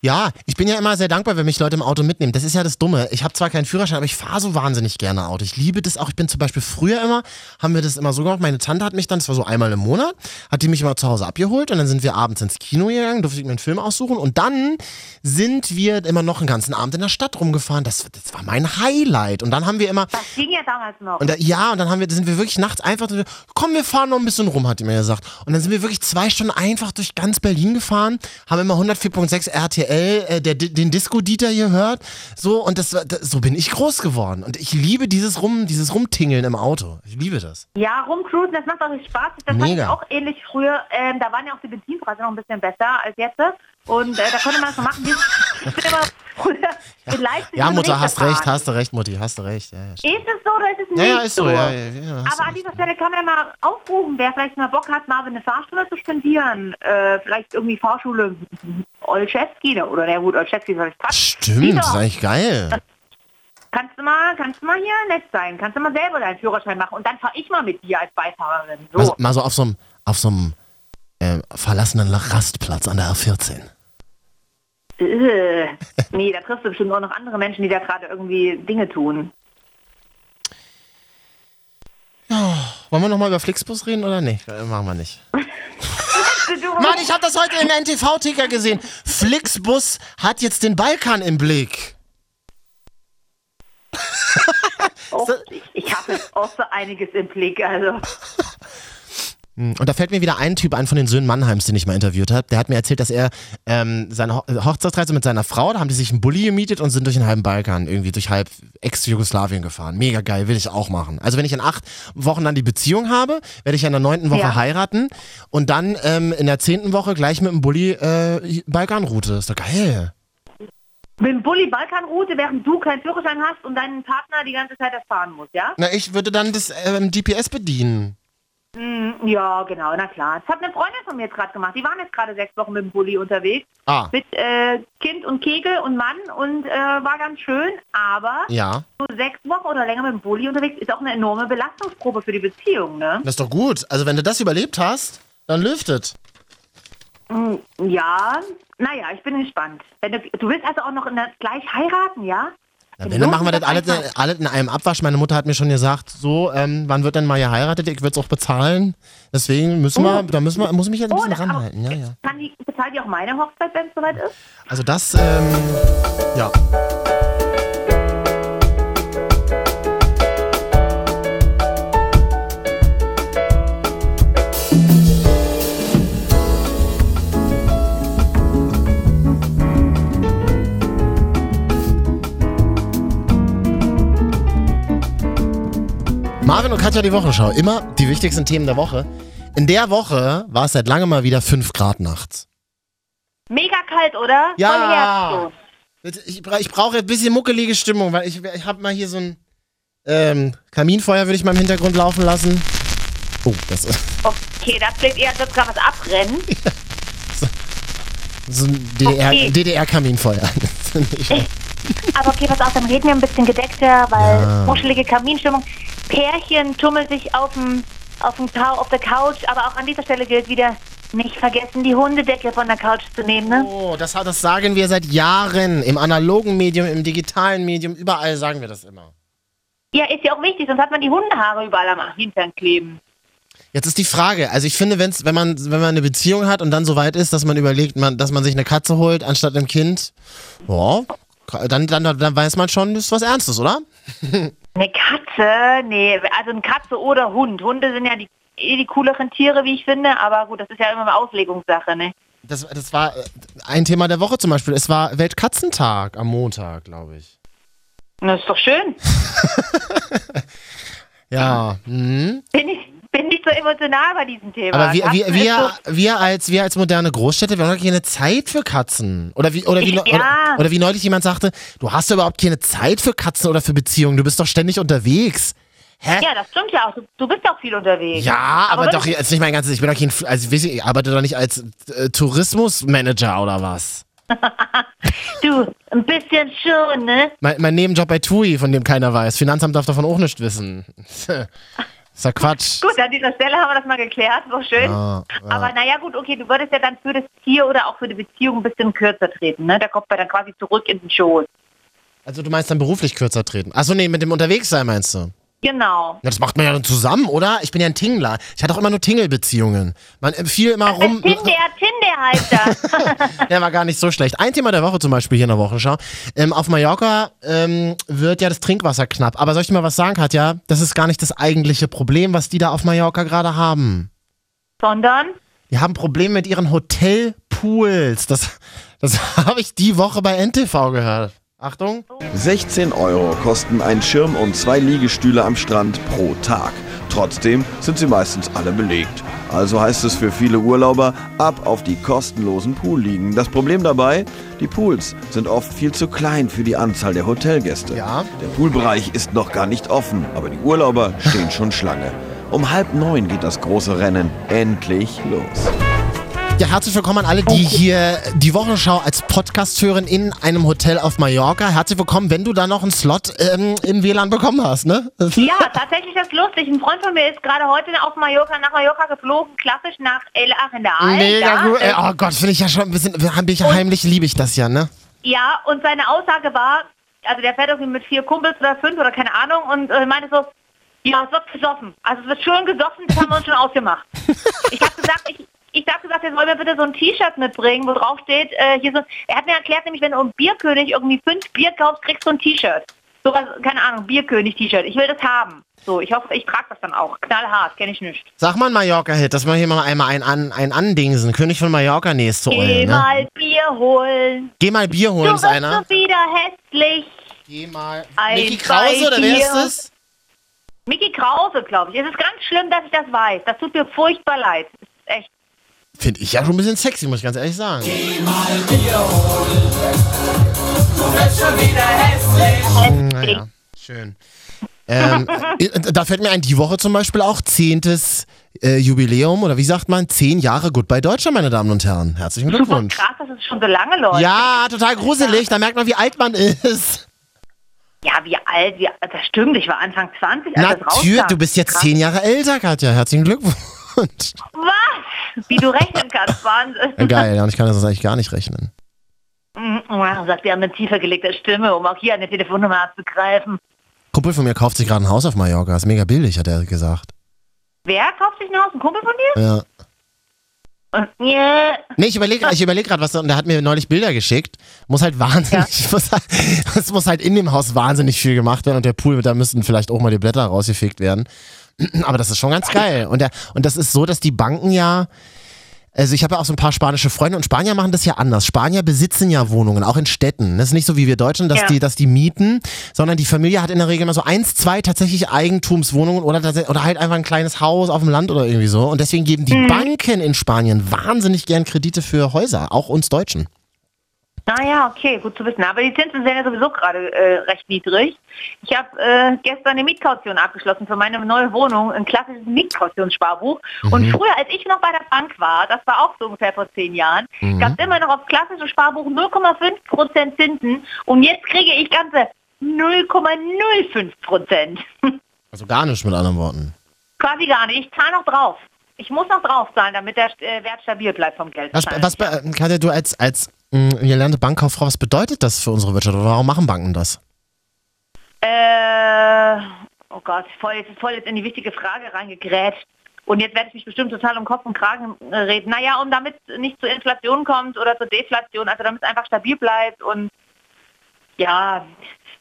Ja, ich bin ja immer sehr dankbar, wenn mich Leute im Auto mitnehmen. Das ist ja das Dumme. Ich habe zwar keinen Führerschein, aber ich fahre so wahnsinnig gerne Auto. Ich liebe das auch. Ich bin zum Beispiel früher immer, haben wir das immer so gemacht. Meine Tante hat mich dann, das war so einmal im Monat, hat die mich immer zu Hause abgeholt und dann sind wir abends ins Kino gegangen, durfte ich mir einen Film aussuchen und dann sind wir immer noch einen ganzen Abend in der Stadt rumgefahren. Das, das war mein Highlight. Und dann haben wir immer, Das ging ja damals noch. und da, ja, und dann haben wir, sind wir wirklich nachts einfach, komm, wir fahren noch ein bisschen rum, hat die mir gesagt. Und dann sind wir wirklich zwei Stunden einfach durch ganz Berlin gefahren, haben immer 104.6 RTL, äh, der, den Disco-Dieter gehört, so, und das, das, so bin ich groß geworden. Und ich liebe dieses Rum, dieses Rumtingeln im Auto. Ich liebe das. Ja, rumcruisen, das macht auch richtig Spaß. Das Mega. ich auch ähnlich früher. Ähm, da waren ja auch die Benzinpreise noch ein bisschen besser als jetzt. Und äh, da konnte man das so machen. [laughs] Ich in Leipzig Ja, Mutter, hast recht, hast du recht, Mutti, hast du recht. Ja, ja. Ist es so oder ist es ja, nicht ja ist so, ja, ja, ja, Aber an dieser Stelle kann man ja mal aufrufen, wer vielleicht mal Bock hat, mal eine Fahrstunde zu spendieren. Äh, vielleicht irgendwie Fahrschule Olszewski oder der gut, Olszewski ist vielleicht Quatsch. Stimmt, das ist eigentlich geil. Kannst du mal, kannst du mal hier nett sein, kannst du mal selber deinen Führerschein machen und dann fahre ich mal mit dir als Beifahrerin. So. Mal, mal so auf so einem, auf so einem äh, verlassenen Rastplatz an der R14. Äh, nee, da triffst du bestimmt auch noch andere Menschen, die da gerade irgendwie Dinge tun. Wollen wir nochmal über Flixbus reden oder nicht? Äh, Machen wir nicht. Mann, ich habe das heute im NTV-Ticker gesehen. Flixbus hat jetzt den Balkan im Blick. oh, ich, ich habe jetzt auch so einiges im Blick. Also, Und da fällt mir wieder ein Typ ein von den Söhnen Mannheims, den ich mal interviewt habe. Der hat mir erzählt, dass er ähm, seine Ho Hochzeitsreise mit seiner Frau, da haben die sich einen Bulli gemietet und sind durch den halben Balkan, irgendwie durch halb Ex-Jugoslawien gefahren. Mega geil, will ich auch machen. Also wenn ich in acht Wochen dann die Beziehung habe, werde ich in der neunten Woche Ja. heiraten und dann ähm, in der zehnten Woche gleich mit dem Bulli äh, Balkanroute. Ist doch geil. mit dem Bulli Balkanroute, während du keinen Führerschein hast und deinen Partner die ganze Zeit das fahren muss, ja? Na, ich würde dann das ähm, GPS bedienen. Mm, ja, genau, na klar. Das hat eine Freundin von mir jetzt gerade gemacht. Die waren jetzt gerade sechs Wochen mit dem Bulli unterwegs. Ah, Mit äh, Kind und Kegel und Mann und äh, war ganz schön, aber ja. so sechs Wochen oder länger mit dem Bulli unterwegs ist auch eine enorme Belastungsprobe für die Beziehung, ne? Das ist doch gut. Also wenn du das überlebt hast, dann lüftet. Mm, Ja, naja, ich bin gespannt. Wenn du, du willst also auch noch in der, gleich heiraten, ja? Na, wenn, dann machen wir das alles, alles. in einem Abwasch. Meine Mutter hat mir schon gesagt, so, ähm, wann wird denn mal geheiratet? Ich würde es auch bezahlen. Deswegen müssen wir, da müssen wir, muss ich mich jetzt ein Oh, bisschen auch- ranhalten. Ja, ja. Kann die, bezahlt die auch meine Hochzeit, wenn es soweit ist? Also das, ähm, ja. Marvin und Katja die Wochenschau. Immer die wichtigsten Themen der Woche. In der Woche war es seit langem mal wieder 5 Grad nachts. Mega kalt, oder? Ja. Ich, ich brauche ein bisschen muckelige Stimmung, weil ich, ich habe mal hier so ein ähm, Kaminfeuer, würde ich mal im Hintergrund laufen lassen. Oh, das ist [laughs] Okay, das klingt eher, als würde gerade was abbrennen. so ein DDR, Okay. DDR-Kaminfeuer. [laughs] Ich- [laughs] Aber okay, pass auf, dann reden wir ein bisschen gedeckter, weil Ja. kuschelige Kaminstimmung. Pärchen tummeln sich auf dem, auf dem auf der Couch, aber auch an dieser Stelle gilt wieder, nicht vergessen, die Hundedecke von der Couch zu nehmen, ne? oh, das, hat- das sagen wir seit Jahren. Im analogen Medium, im digitalen Medium, überall sagen wir das immer. Ja, ist ja auch wichtig, sonst hat man die Hundehaare überall am Hintern kleben. Jetzt ist die Frage, also ich finde, wenn's, wenn, man, wenn man eine Beziehung hat und dann so weit ist, dass man überlegt, man, dass man sich eine Katze holt anstatt einem Kind, ja, dann, dann, dann weiß man schon, das ist was Ernstes, oder? [laughs] Eine Katze? Nee, also eine Katze oder Hund. Hunde sind ja die, eh die cooleren Tiere, wie ich finde, aber gut, das ist ja immer eine Auslegungssache, ne? Das, das war äh, ein Thema der Woche zum Beispiel. Es war Weltkatzentag am Montag, glaube ich. Das ist doch schön. [laughs] Ja. Mhm. Bin ich, bin nicht so emotional bei diesem Thema. Aber wir, wir, wir, wir, als, wir als moderne Großstädte, wir haben doch keine Zeit für Katzen. Oder wie, oder, wie, Ja. oder, oder wie neulich jemand sagte, du hast überhaupt keine Zeit für Katzen oder für Beziehungen. Du bist doch ständig unterwegs. Hä? Ja, das stimmt ja auch. Du, du bist auch viel unterwegs. Ja, aber, wenn doch jetzt nicht mein ganzes. Ich bin doch kein, also ich, ich arbeite doch nicht als äh, Tourismusmanager oder was. [laughs] Du, ein bisschen schon, ne? Mein, mein Nebenjob bei TUI, von dem keiner weiß. Finanzamt darf davon auch nicht wissen. [laughs] Ist ja Quatsch. Gut, an dieser Stelle haben wir das mal geklärt, so schön. Ja, ja. Aber naja gut, okay, du würdest ja dann für das Tier oder auch für die Beziehung ein bisschen kürzer treten, ne? Der kommt ja dann quasi zurück in den Schoß. Also du meinst dann beruflich kürzer treten. Achso, nee, mit dem Unterwegssein meinst du? Genau. Ja, das macht man ja dann zusammen, oder? Ich bin ja ein Tingler. Ich hatte auch immer nur Tingelbeziehungen. Man empfiehlt immer rum. Tinder, Tinder heißt [laughs] das. [laughs] Der war gar nicht so schlecht. Ein Thema der Woche zum Beispiel hier in der Wochenschau. Ähm, auf Mallorca ähm, wird ja das Trinkwasser knapp. Aber soll ich dir mal was sagen, Katja? Das ist gar nicht das eigentliche Problem, was die da auf Mallorca gerade haben. Sondern, Die haben Probleme mit ihren Hotelpools. Das, das [laughs] habe ich die Woche bei NTV gehört. Achtung. 16 Euro kosten ein Schirm und zwei Liegestühle am Strand pro Tag. Trotzdem sind sie meistens alle belegt. Also heißt es für viele Urlauber, ab auf die kostenlosen Poolliegen. Das Problem dabei, die Pools sind oft viel zu klein für die Anzahl der Hotelgäste. Ja. Der Poolbereich ist noch gar nicht offen, aber die Urlauber stehen schon Schlange. Um halb neun geht das große Rennen endlich los. Ja, herzlich willkommen an alle, die hier die Wochenschau als Podcast hören in einem Hotel auf Mallorca. Herzlich willkommen, wenn du da noch einen Slot ähm, im WLAN bekommen hast, ne? ja, tatsächlich das ist lustig. Ein Freund von mir ist gerade heute auf Mallorca, nach Mallorca geflogen, klassisch nach El Arendal. Mega gut. äh, Oh Gott, finde ich ja schon ein bisschen, bin ich heimlich liebe ich das ja, ne? Ja, und seine Aussage war, also der fährt irgendwie mit vier Kumpels oder fünf oder keine Ahnung und äh, meinte so, ja, es wird gesoffen. Also es wird schön gesoffen, das haben wir uns schon [laughs] ausgemacht. Ich habe gesagt, ich, ich habe gesagt, er soll mir bitte so ein T-Shirt mitbringen, wo drauf steht, äh, hier so, er hat mir erklärt, nämlich wenn du im Bierkönig irgendwie fünf Bier kaufst, kriegst du ein T-Shirt. Sowas, keine Ahnung, Bierkönig-T-Shirt. Ich will das haben. So, ich hoffe, ich trage das dann auch. Knallhart, kenne ich nicht. Sag mal Mallorca-Hit, dass wir hier mal einmal ein, ein, ein Andingsen. König von Mallorca, ist zu Geh eulen, ne? mal Bier holen. Geh mal Bier Du holen, ist wirst einer. so wieder hässlich. Geh mal. Ein Mickey Krause, oder wer ist das? Mickey Krause, glaube ich. Es ist ganz schlimm, dass ich das weiß. Das tut mir furchtbar leid. Ist echt. Finde ich ja schon ein bisschen sexy, muss ich ganz ehrlich sagen. Naja, schön. ähm, äh, da fällt mir ein, die Woche zum Beispiel auch zehntes äh, Jubiläum oder wie sagt man, zehn Jahre Goodbye Deutschland, meine Damen und Herren. Herzlichen Super Glückwunsch. krass, dass es schon so lange läuft. Ja, total gruselig, da merkt man, wie alt man ist. Ja, wie alt, wie, das stimmt, ich war Anfang 20, als das Natürlich, rauskam. du bist jetzt Krass. zehn Jahre älter, Katja. Herzlichen Glückwunsch. Was? Wie du rechnen kannst, Wahnsinn. Geil, ja, und ich kann das eigentlich gar nicht rechnen. Wow, sagt er mit tiefer gelegter Stimme, um auch hier eine Telefonnummer abzugreifen. Kumpel von mir kauft sich gerade ein Haus auf Mallorca. Ist mega billig, hat er gesagt. Wer kauft sich ein Haus? Ein Kumpel von dir? Ja. Und, yeah. Nee, ich überlege ich überleg gerade was, und der hat mir neulich Bilder geschickt. Muss halt wahnsinnig, [laughs] muss halt, es muss halt in dem Haus wahnsinnig viel gemacht werden und der Pool, da müssten vielleicht auch mal die Blätter rausgefegt werden. Aber das ist schon ganz geil. Und, der, und das ist so, dass die Banken ja, also ich habe ja auch so ein paar spanische Freunde und Spanier machen das ja anders. Spanier besitzen ja Wohnungen, auch in Städten. Das ist nicht so wie wir Deutschen, dass, Ja. die, dass die mieten, sondern die Familie hat in der Regel immer so eins, zwei tatsächlich Eigentumswohnungen oder, oder halt einfach ein kleines Haus auf dem Land oder irgendwie so. Und deswegen geben die Banken in Spanien wahnsinnig gern Kredite für Häuser, auch uns Deutschen. Naja, okay, gut zu wissen. Aber die Zinsen sind ja sowieso gerade äh, recht niedrig. Ich habe äh, gestern eine Mietkaution abgeschlossen für meine neue Wohnung, ein klassisches Mietkautionsssparbuch. Und früher, als ich noch bei der Bank war, das war auch so ungefähr vor zehn Jahren, gab es immer noch aufs klassische Sparbuch 0,5% Zinsen und jetzt kriege ich ganze 0,05%. [laughs] Also gar nicht mit anderen Worten. Quasi gar nicht. Ich zahle noch drauf. Ich muss noch drauf zahlen, damit der äh, Wert stabil bleibt vom Geld. Was, was, Katja, du als, als mh, gelernte Bankkauffrau, was bedeutet das für unsere Wirtschaft oder warum machen Banken das? Äh, oh Gott, voll, jetzt voll jetzt in die wichtige Frage reingegrätscht. Und jetzt werde ich mich bestimmt total um Kopf und Kragen äh, reden. Naja, um damit nicht zur Inflation kommt oder zur Deflation, also damit es einfach stabil bleibt und ja,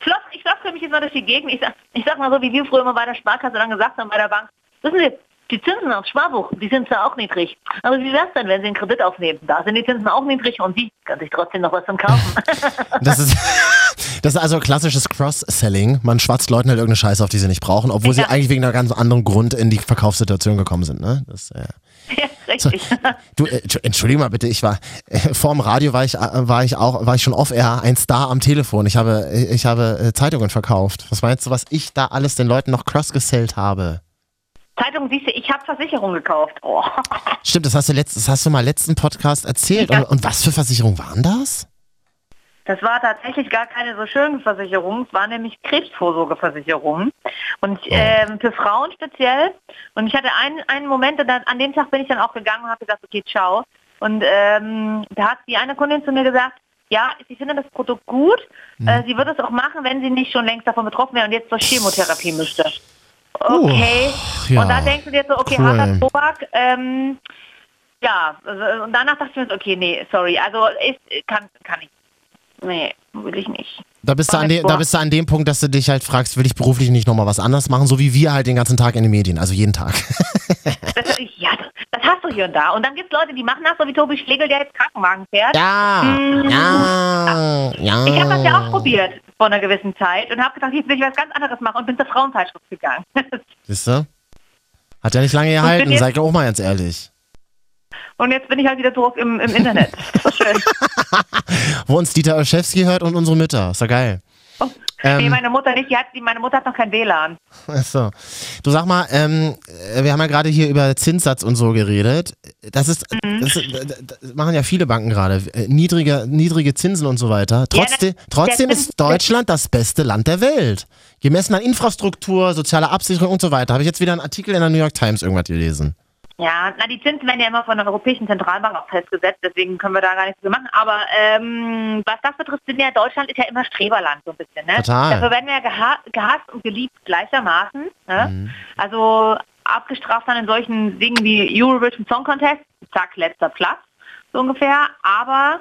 Floss, ich floskel mich jetzt mal durch die Gegend. Ich sag, ich sag mal so, wie wir früher immer bei der Sparkasse dann gesagt haben, bei der Bank, wissen Sie, die Zinsen aufs Sparbuch, die sind zwar auch niedrig. Aber wie wär's denn, wenn Sie einen Kredit aufnehmen? Da sind die Zinsen auch niedrig und Sie können sich trotzdem noch was zum Kaufen. [laughs] Das ist, [laughs] das ist also klassisches Cross-Selling. Man schwatzt Leuten halt irgendeine Scheiße, auf die sie nicht brauchen, obwohl sie Ja. eigentlich wegen einer ganz anderen Grund in die Verkaufssituation gekommen sind. Ne? Das, äh, ja, richtig. du, äh, Entschu- entschuldige mal bitte, ich war äh, vorm Radio war ich, äh, war ich auch, war ich schon off-air, ein Star am Telefon. Ich habe, äh, ich habe äh, Zeitungen verkauft. Was meinst du, was ich da alles den Leuten noch cross-gesellt habe? Zeitung siehst du, ich habe Versicherung gekauft. Oh. [laughs] Stimmt, das hast du letzt, das hast du mal letzten Podcast erzählt. Und, und was für Versicherungen waren das? Das war tatsächlich gar keine so schöne Versicherung. Es war nämlich Krebsvorsorgeversicherung. Und ähm, für Frauen speziell. Und ich hatte einen, einen Moment, und dann, an dem Tag bin ich dann auch gegangen und habe gesagt, okay, ciao. Und ähm, da hat die eine Kundin zu mir gesagt, ja, sie findet das Produkt gut. Äh, sie würde es auch machen, wenn sie nicht schon längst davon betroffen wäre und jetzt zur Chemotherapie müsste. Okay. Oh, ja. Und da denkst du dir so, okay, Cool. harter Tobak, ähm, ja, und danach dachte ich mir so, okay, nee, sorry, also ist, kann, kann ich. Nee, will ich nicht. Da bist, du an de, da bist du an dem Punkt, dass du dich halt fragst, will ich beruflich nicht nochmal was anderes machen, so wie wir halt den ganzen Tag in den Medien, also jeden Tag. Das, ja, das hast du hier und da. Und dann gibt es Leute, die machen das, so wie Tobi Schlegel, der jetzt Krankenwagen fährt. Ja, Hm. ja, ja. Ich habe das ja auch probiert vor einer gewissen Zeit und habe gedacht, jetzt will ich was ganz anderes machen und bin zur Frauenzeitschrift gegangen. [laughs] Siehst du? Hat ja nicht lange gehalten, jetzt- sag ich auch mal ganz ehrlich. Und jetzt bin ich halt wieder zurück im, im Internet. Ist schön. [laughs] Wo uns Dieter Olszewski hört und unsere Mütter. Ist doch geil. Ähm, nee, meine Mutter nicht. Die hat, die, meine Mutter hat noch kein WLAN. Achso. Du sag mal, ähm, äh, wir haben ja gerade hier über Zinssatz und so geredet. Das ist, Mhm. das, das machen ja viele Banken gerade. Äh, Niedrige, niedrige Zinsen und so weiter. Trotzdem, der- trotzdem ist Deutschland das beste Land der Welt. Gemessen an Infrastruktur, sozialer Absicherung und so weiter. Habe ich jetzt wieder einen Artikel in der New York Times irgendwas gelesen. Ja, na die Zinsen werden ja immer von der Europäischen Zentralbank auch festgesetzt, deswegen können wir da gar nichts für machen. Aber ähm, was das betrifft, sind ja Deutschland ist ja immer Streberland so ein bisschen. Ne? Total. Dafür werden wir ja geha gehasst und geliebt gleichermaßen. Ne? Mhm. Also abgestraft dann in solchen Dingen wie Eurovision Song Contest, zack, letzter Platz, so ungefähr. Aber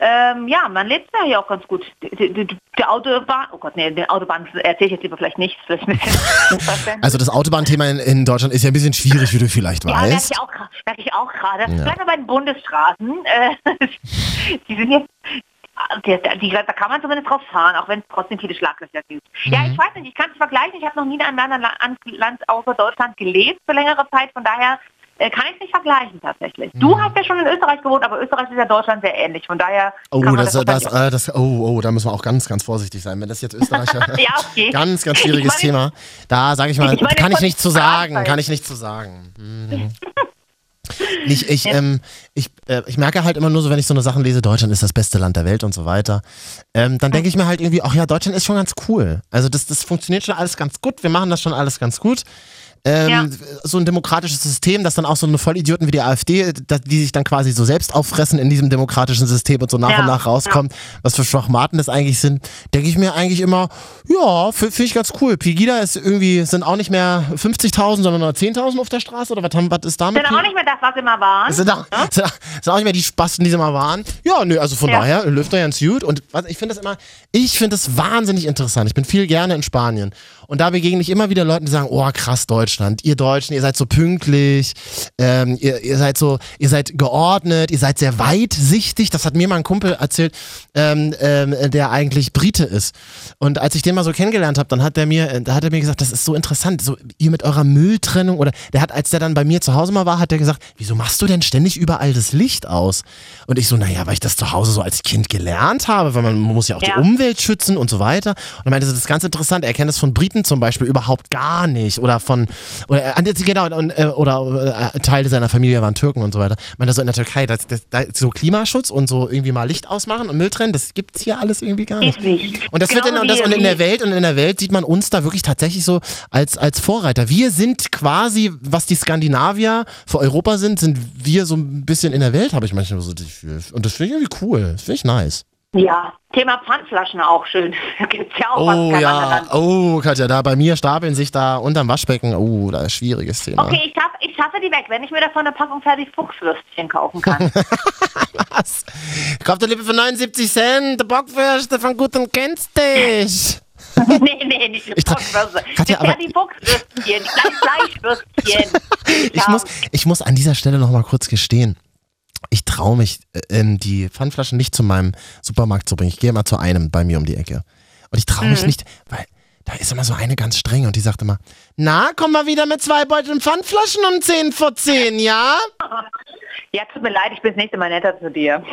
ähm, ja, man lebt ja hier auch ganz gut. Die, die, die, Autobahn, oh Gott, nee, die Autobahn erzähle ich jetzt lieber vielleicht nicht. Vielleicht ein bisschen. [laughs] Also das Autobahnthema in, in Deutschland ist ja ein bisschen schwierig, wie du vielleicht Ja, merke weißt. ich auch, merke ich auch gerade. Ja. Bleiben wir bei den Bundesstraßen. [laughs] Äh, die sind jetzt, die, die, da kann man zumindest drauf fahren, auch wenn es trotzdem viele Schlaglöcher gibt. Ja, Mhm. ich weiß nicht, ich kann es vergleichen. Ich habe noch nie in einem anderen La- an- Land außer Deutschland gelebt für längere Zeit. Von daher kann ich nicht vergleichen tatsächlich. Mhm. Du hast ja schon in Österreich gewohnt, aber Österreich ist ja Deutschland sehr ähnlich. Von daher Oh, das, das, das, äh, das, oh, oh, da müssen wir auch ganz, ganz vorsichtig sein. Wenn das jetzt Österreicher. [laughs] Ja, okay. Ganz, ganz schwieriges Ich meine- Thema. Da sage ich mal, Ich meine kann ich von nicht zu sagen, kann ich nicht zu sagen. Mhm. Ich, ich, [laughs] ähm, ich, äh, ich merke halt immer nur so, wenn ich so eine Sachen lese, Deutschland ist das beste Land der Welt und so weiter, ähm, dann denke ich mir halt irgendwie, ach ja, Deutschland ist schon ganz cool. Also das, das funktioniert schon alles ganz gut, wir machen das schon alles ganz gut. Ähm, Ja. So ein demokratisches System, dass dann auch so eine Vollidioten wie die AfD, die sich dann quasi so selbst auffressen in diesem demokratischen System und so nach Ja, und nach rauskommt, was für Schwachmaten das eigentlich sind, denke ich mir eigentlich immer, ja, finde ich ganz cool. Pegida ist irgendwie, sind auch nicht mehr 50.000, sondern nur 10.000 auf der Straße oder was, haben, was ist damit? Sind auch nicht mehr das, was sie mal waren. Sind auch, sind, auch, sind auch nicht mehr die Spasten, die sie mal waren. Ja, nö, also von Ja. daher läuft er ganz gut. Und was, ich finde das immer, ich finde das wahnsinnig interessant. Ich bin viel gerne in Spanien. Und da begegne ich immer wieder Leuten, die sagen, oh krass, Deutschland, ihr Deutschen, ihr seid so pünktlich, ähm, ihr, ihr seid so, ihr seid geordnet, ihr seid sehr weitsichtig. Das hat mir mal ein Kumpel erzählt, ähm, ähm, der eigentlich Brite ist. Und als ich den mal so kennengelernt habe, dann hat der mir, da hat er mir gesagt, das ist so interessant, so ihr mit eurer Mülltrennung oder der hat, als der dann bei mir zu Hause mal war, hat der gesagt, wieso machst du denn ständig überall das Licht aus? Und ich so, naja, weil ich das zu Hause so als Kind gelernt habe, weil man muss ja auch Ja. die Umwelt schützen und so weiter. Und er meinte, das ist ganz interessant, er kennt das von Briten zum Beispiel überhaupt gar nicht oder von, oder, äh, genau, und, äh, oder äh, Teile seiner Familie waren Türken und so weiter. Meinte so in der Türkei, das, das, da, so Klimaschutz und so irgendwie mal Licht ausmachen und Müll trennen, das gibt's hier alles irgendwie gar nicht. Und das wird in, und, das, und in der Welt und in der Welt sieht man uns da wirklich tatsächlich so als, als Vorreiter. Wir sind quasi, was die Skandinavier für Europa sind, sind wir so ein bisschen in der Welt, habe ich manchmal so das Gefühl. Und das finde ich irgendwie cool. Das finde ich nice. Ja, Thema Pfandflaschen auch schön. [laughs] Gibt's ja auch was Oh kein ja, oh Katja, da bei mir stapeln sich da unterm Waschbecken, oh, da ist schwieriges Thema. Okay, ich, schaff, ich schaffe die weg, wenn ich mir davon eine Packung fertig Fuchswürstchen kaufen kann. [laughs] Was? Kauft ihr lieber für 79 Cent, der Bockwürste von Gutem kennst dich. [laughs] nee, nee, nicht Ich tra- Fuchswürste. Katja, aber- die Fuchswürstchen, die kleinen Fleischwürstchen. Ich muss, ich muss an dieser Stelle noch mal kurz gestehen. Ich traue mich, äh, ähm, die Pfandflaschen nicht zu meinem Supermarkt zu bringen. Ich gehe immer zu einem bei mir um die Ecke. Und ich traue mich Mhm. nicht, weil da ist immer so eine ganz streng und die sagt immer, na, komm mal wieder mit zwei Beuteln Pfandflaschen um 10 vor 10, ja? [laughs] Ja, tut mir leid, ich bin das nächste Mal netter zu dir.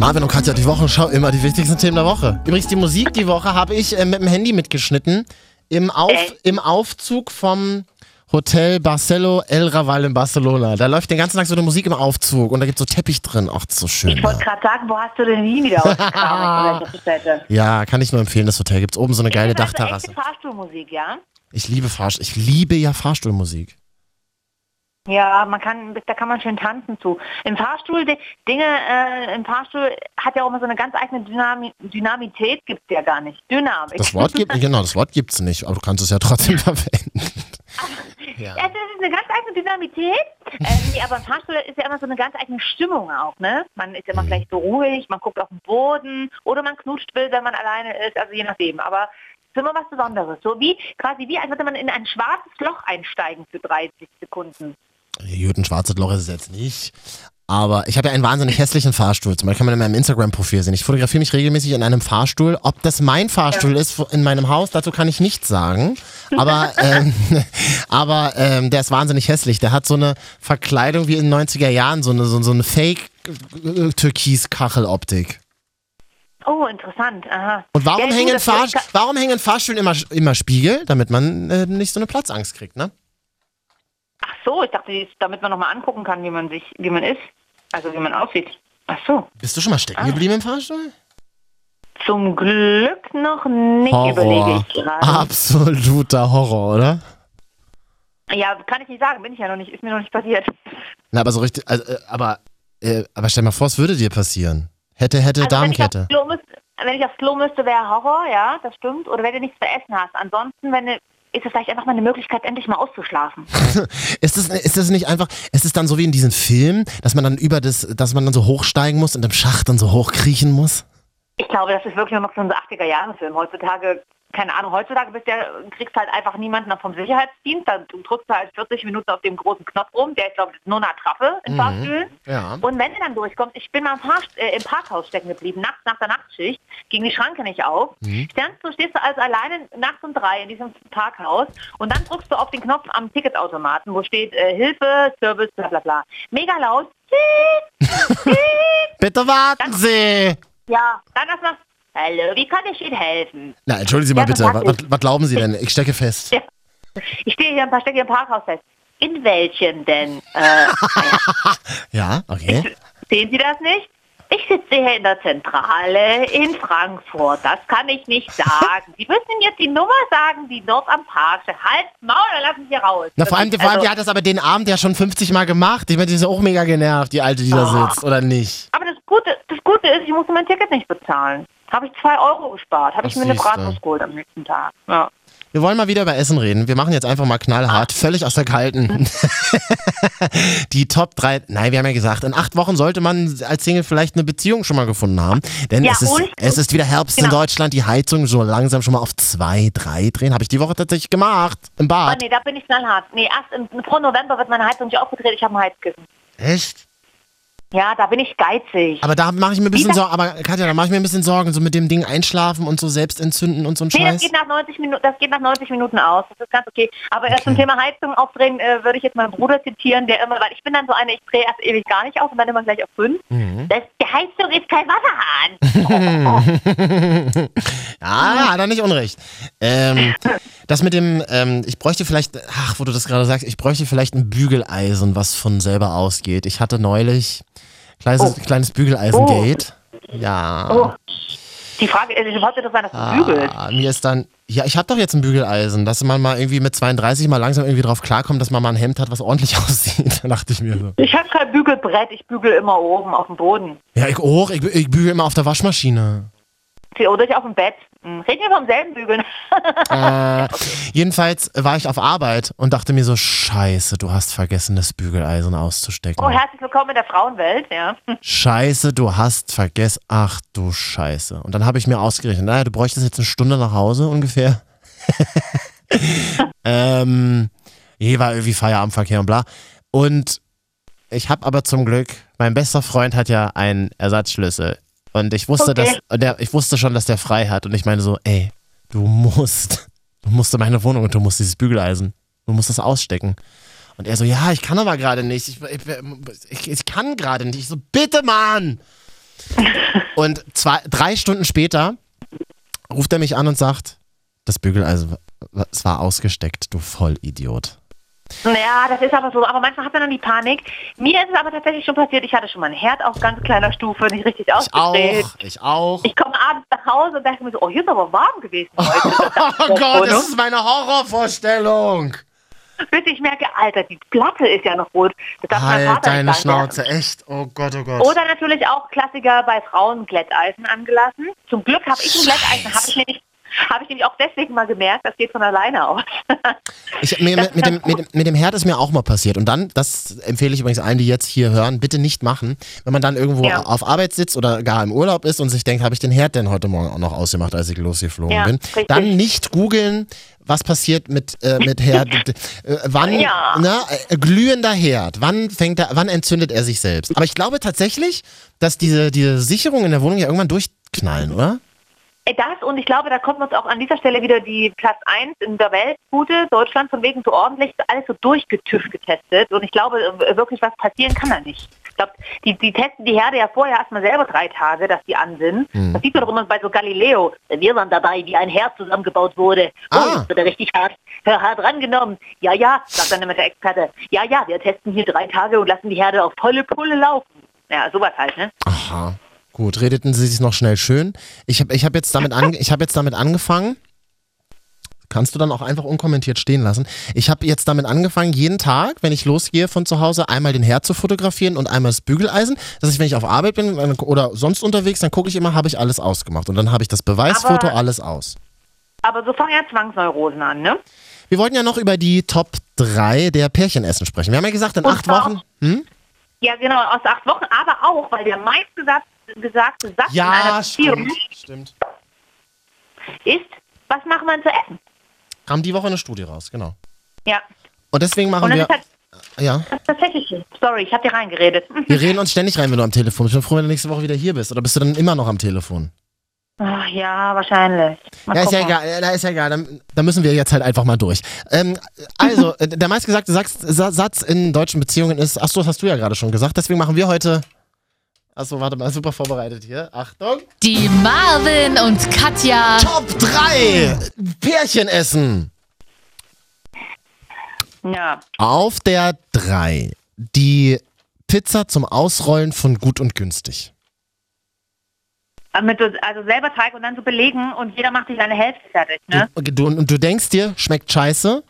Marvin und Katja, die Wochenschau, immer die wichtigsten Themen der Woche. Übrigens, die Musik die Woche habe ich äh, mit dem Handy mitgeschnitten. Im, Auf, Echt? Im Aufzug vom Hotel Barcelo El Raval in Barcelona. Da läuft den ganzen Tag so eine Musik im Aufzug und da gibt es so Teppich drin. Ach, so schön. Ich wollte gerade sagen, wo hast du denn die wieder ausgekramt? [laughs] [laughs] Ja, kann ich nur empfehlen, das Hotel. Gibt es oben so eine geile also Dachterrasse. Fahrstuhlmusik, ja? Ich liebe Fahrstuhl. Ich liebe ja Fahrstuhlmusik. Ja, man kann, da kann man schön tanzen zu. Im Fahrstuhl, die Dinge, äh, im Fahrstuhl hat ja auch immer so eine ganz eigene Dynami Dynamität, gibt es ja gar nicht. Dynamik. Das Wort gibt [laughs] genau, das Wort gibt's nicht, aber du kannst es ja trotzdem verwenden. [laughs] Ja, das ist eine ganz eigene Dynamität. Ähm, nee, aber im Fahrstuhl ist ja immer so eine ganz eigene Stimmung auch, ne? Man ist Mhm. immer vielleicht so ruhig, man guckt auf den Boden oder man knutscht will, wenn man alleine ist, also je nachdem. Aber es ist immer was Besonderes. So wie, quasi wie, als würde man in ein schwarzes Loch einsteigen für 30 Sekunden. Ein schwarzes Loch ist es jetzt nicht. Aber ich habe ja einen wahnsinnig hässlichen Fahrstuhl. Zum Beispiel kann man in meinem Instagram-Profil sehen. Ich fotografiere mich regelmäßig in einem Fahrstuhl. Ob das mein Fahrstuhl ist in meinem Haus, dazu kann ich nichts sagen. Aber, [laughs] ähm, aber ähm, der ist wahnsinnig hässlich. Der hat so eine Verkleidung wie in den 90er Jahren, so eine, so, so eine Fake-Türkis-Kacheloptik. Oh, interessant. Aha. Und warum, Ja, hängen Fahr warum hängen Fahrstühlen immer, immer Spiegel? Damit man äh, nicht so eine Platzangst kriegt, ne? Ach so, ich dachte, damit man nochmal angucken kann, wie man sich, wie man ist. Also wie man aussieht. Ach so. Bist du schon mal stecken geblieben im Fahrstuhl? Zum Glück noch nicht, überlege Horror. ich gerade. Absoluter Horror, oder? Ja, kann ich nicht sagen, bin ich ja noch nicht, ist mir noch nicht passiert. Na, aber so richtig, also, äh, aber, äh, aber stell mal vor, es würde dir passieren. Hätte, hätte, Also wenn ich, aufs. Klo müsste, wenn ich aufs Klo müsste, wäre Horror, ja, das stimmt. Oder wenn du nichts zu essen hast. Ansonsten, wenn du, ist es vielleicht einfach mal eine Möglichkeit, endlich mal auszuschlafen. [laughs] Ist das, ist das nicht einfach, ist es dann so wie in diesen Filmen, dass man dann über das, dass man dann so hochsteigen muss und im Schacht dann so hochkriechen muss? Ich glaube, das ist wirklich nur noch so ein 80er-Jahre-Film. Heutzutage, keine Ahnung, heutzutage bist ja, kriegst halt einfach niemanden vom Sicherheitsdienst. Dann drückst du halt 40 Minuten auf dem großen Knopf rum. Der ist, glaube ich, nur eine Traffe in Fahrstühlen. Ja. Und wenn du dann durchkommst, ich bin mal im, Fahrst äh, im Parkhaus stecken geblieben, nachts nach der Nachtschicht, ging die Schranke nicht auf. Standst du, stehst du also alleine nachts um drei in diesem Parkhaus und dann drückst du auf den Knopf am Ticketautomaten, wo steht äh, Hilfe, Service, bla bla bla. Mega laut. [laughs] Bitte warten Sie! Ja, dann erstmal, hallo, wie kann ich Ihnen helfen? Na, entschuldigen Sie mal Ja, bitte, was, was, was glauben Sie denn? Ich stecke fest. Ja. Ich stehe hier ein paar Stecke im Parkhaus fest. In welchen denn? [laughs] Äh, Ja, okay. Sehen Sie das nicht? Ich sitze hier in der Zentrale in Frankfurt. Das kann ich nicht [laughs] sagen. Sie müssen mir jetzt die Nummer sagen, die dort am Park steht. Halt, Maul, dann lassen Sie raus. Na, vor allem, vor allem, Also- die hat das aber den Abend ja schon 50 Mal gemacht. Ich meine, die ist ja auch mega genervt, die Alte, die da Ah. sitzt, oder nicht? Aber das Gute, das Gute ist, ich musste mein Ticket nicht bezahlen. Habe ich zwei Euro gespart. Habe ich mir eine. Bratwurst geholt am nächsten Tag. Ja. Wir wollen mal wieder über Essen reden. Wir machen jetzt einfach mal knallhart, völlig aus der Kalten. [laughs] Die Top 3. Nein, wir haben ja gesagt, in acht Wochen sollte man als Single vielleicht eine Beziehung schon mal gefunden haben. Denn Ja, es, ist, es ist wieder Herbst in Genau. Deutschland, die Heizung so langsam schon mal auf zwei, drei drehen. Habe ich die Woche tatsächlich gemacht. Im Oh, Bad. nee, da bin ich knallhart. Nee, erst im vor November wird meine Heizung nicht aufgedreht. Ich habe ein Heizkissen. Echt? Ja, da bin ich geizig. Aber da mache ich mir ein bisschen das- Sorgen. Aber Katja, da mache ich mir ein bisschen Sorgen, so mit dem Ding einschlafen und so selbst entzünden und so ein Nee, das Scheiß. geht nach 90 Minuten, das geht nach 90 Minuten aus. Das ist ganz okay. Aber erst zum Thema Heizung aufdrehen, äh, würde ich jetzt meinen Bruder zitieren, der immer, weil ich bin dann so eine, ich drehe erst ewig gar nicht auf und dann immer gleich auf 5. Mhm. Das, die Heizung ist kein Wasserhahn. [laughs] Ja, hat er nicht unrecht. Ähm, das mit dem, ähm, ich bräuchte vielleicht, ach, wo du das gerade sagst, ich bräuchte vielleicht ein Bügeleisen, was von selber ausgeht. Ich hatte neulich kleines, kleines Bügeleisen-Gate. Ja. Oh. Die Frage ist, ich wollte doch sein, dass du bügelst. Ah, mir ist dann, ja, ich habe doch jetzt ein Bügeleisen, dass man mal irgendwie mit 32 mal langsam irgendwie drauf klarkommt, dass man mal ein Hemd hat, was ordentlich [laughs] aussieht. Da dachte ich mir so. Ich habe kein Bügelbrett, ich bügel immer oben auf dem Boden. Ja, ich auch, ich, ich bügel immer auf der Waschmaschine. Oder ich auf dem Bett. Hm, Reden wir vom selben Bügeln. Äh, [laughs] jedenfalls war ich auf Arbeit und dachte mir so, scheiße, du hast vergessen, das Bügeleisen auszustecken. Oh, herzlich willkommen in der Frauenwelt, ja. Scheiße, du hast vergessen. Ach du Scheiße. Und dann habe ich mir ausgerechnet, naja, du bräuchtest jetzt eine Stunde nach Hause ungefähr. [laughs] ähm, hier war irgendwie Feierabendverkehr und bla. Und ich habe aber zum Glück, mein bester Freund hat ja einen Ersatzschlüssel. Und ich wusste, Okay. dass, und der, ich wusste schon, dass der frei hat. Und ich meine so, ey, du musst, du musst in meine Wohnung und du musst dieses Bügeleisen. Du musst das ausstecken. Und er so, ja, ich kann aber gerade nicht. Ich, ich, ich, ich kann gerade nicht. Ich so, bitte, Mann! [laughs] Und zwei, drei Stunden später ruft er mich an und sagt, das Bügeleisen, es war ausgesteckt, du Vollidiot. Ja, das ist aber so. Aber manchmal hat man dann die Panik. Mir ist es aber tatsächlich schon passiert, ich hatte schon mal einen Herd auf ganz kleiner Stufe, nicht richtig Ich ausgedreht. auch, ich auch. Ich komme abends nach Hause und denke mir so, oh, hier ist aber warm gewesen [laughs] heute. Oh Gott, das ist meine Horrorvorstellung. Bis ich merke, Alter, die Platte ist ja noch rot. Das darf mein Halt deine nicht. Schnauze, echt. Oh Gott, oh Gott. Oder natürlich auch Klassiker bei Frauen Glätteisen angelassen. Zum Glück habe ich ein Glätteisen, habe ich nämlich [laughs] habe ich nämlich auch deswegen mal gemerkt, das geht von alleine aus. [laughs] Ich, mir, mit, mit, dem, mit, mit dem Herd ist mir auch mal passiert. Und dann, das empfehle ich übrigens allen, die jetzt hier hören, bitte nicht machen. Wenn man dann irgendwo Ja. auf Arbeit sitzt oder gar im Urlaub ist und sich denkt, habe ich den Herd denn heute Morgen auch noch ausgemacht, als ich losgeflogen Ja, bin, richtig. dann nicht googeln, was passiert mit, äh, mit Herd. [laughs] äh, wann, Ja. na, äh, glühender Herd, wann fängt er, wann entzündet er sich selbst? Aber ich glaube tatsächlich, dass diese, diese Sicherungen in der Wohnung ja irgendwann durchknallen, oder? Äh, Das und ich glaube, da kommt uns auch an dieser Stelle wieder die Platz 1 in der Welt gute Deutschland von wegen so ordentlich alles so durchgetüft getestet und ich glaube äh, wirklich was passieren kann da nicht. Ich glaube, die, die testen die Herde ja vorher erstmal selber drei Tage, dass die an sind. Das sieht man doch immer bei so Galileo. Wir waren dabei, wie ein Herd zusammengebaut wurde. Oh, Ah. das wird er richtig hart, hart rangenommen. Ja, ja, sagt dann immer der Experte. Ja, ja, wir testen hier drei Tage und lassen die Herde auf volle Pulle laufen. Ja, sowas halt, ne? Aha. Gut, redeten Sie sich noch schnell schön. Ich habe ich hab jetzt, damit ich hab jetzt damit angefangen. Kannst du dann auch einfach unkommentiert stehen lassen. Ich habe jetzt damit angefangen, jeden Tag, wenn ich losgehe von zu Hause, einmal den Herd zu fotografieren und einmal das Bügeleisen. Dass ich, wenn ich auf Arbeit bin dann- oder sonst unterwegs, dann gucke ich immer, habe ich alles ausgemacht. Und dann habe ich das Beweisfoto, Aber- alles aus. Aber so fangen ja Zwangsneurosen an, ne? Wir wollten ja noch über die Top 3 der Pärchenessen sprechen. Wir haben ja gesagt, in Und acht Wochen. Hm? Ja, genau, aus acht Wochen, aber auch, weil der meistgesagte gesagte Satz in einer Ja, Beziehung stimmt. stimmt. ist, was machen wir denn zu essen? Kam die Woche eine Studie raus, genau. Ja. Und deswegen machen Und wir. halt Ja. das ist tatsächlich so. Sorry, ich habe dir reingeredet. [laughs] Wir reden uns ständig rein, wenn du am Telefon bist. Ich bin froh, wenn du nächste Woche wieder hier bist. Oder bist du dann immer noch am Telefon? Ach, ja, wahrscheinlich. Mal Ja, ist ja egal. Ja, ist ja egal. Dann, dann müssen wir jetzt halt einfach mal durch. Ähm, also, [laughs] äh, der meistgesagte Satz, Sa- Satz in deutschen Beziehungen ist, ach so, das hast du ja gerade schon gesagt. Deswegen machen wir heute. Achso, warte mal, super vorbereitet hier. Achtung. Die Marvin und Katja. Top 3 Pärchenessen. Ja. Auf der 3 die Pizza zum Ausrollen von gut und günstig. Also selber Teig und dann so belegen und jeder macht sich eine Hälfte fertig, ne? Du, du, und du denkst dir, schmeckt scheiße.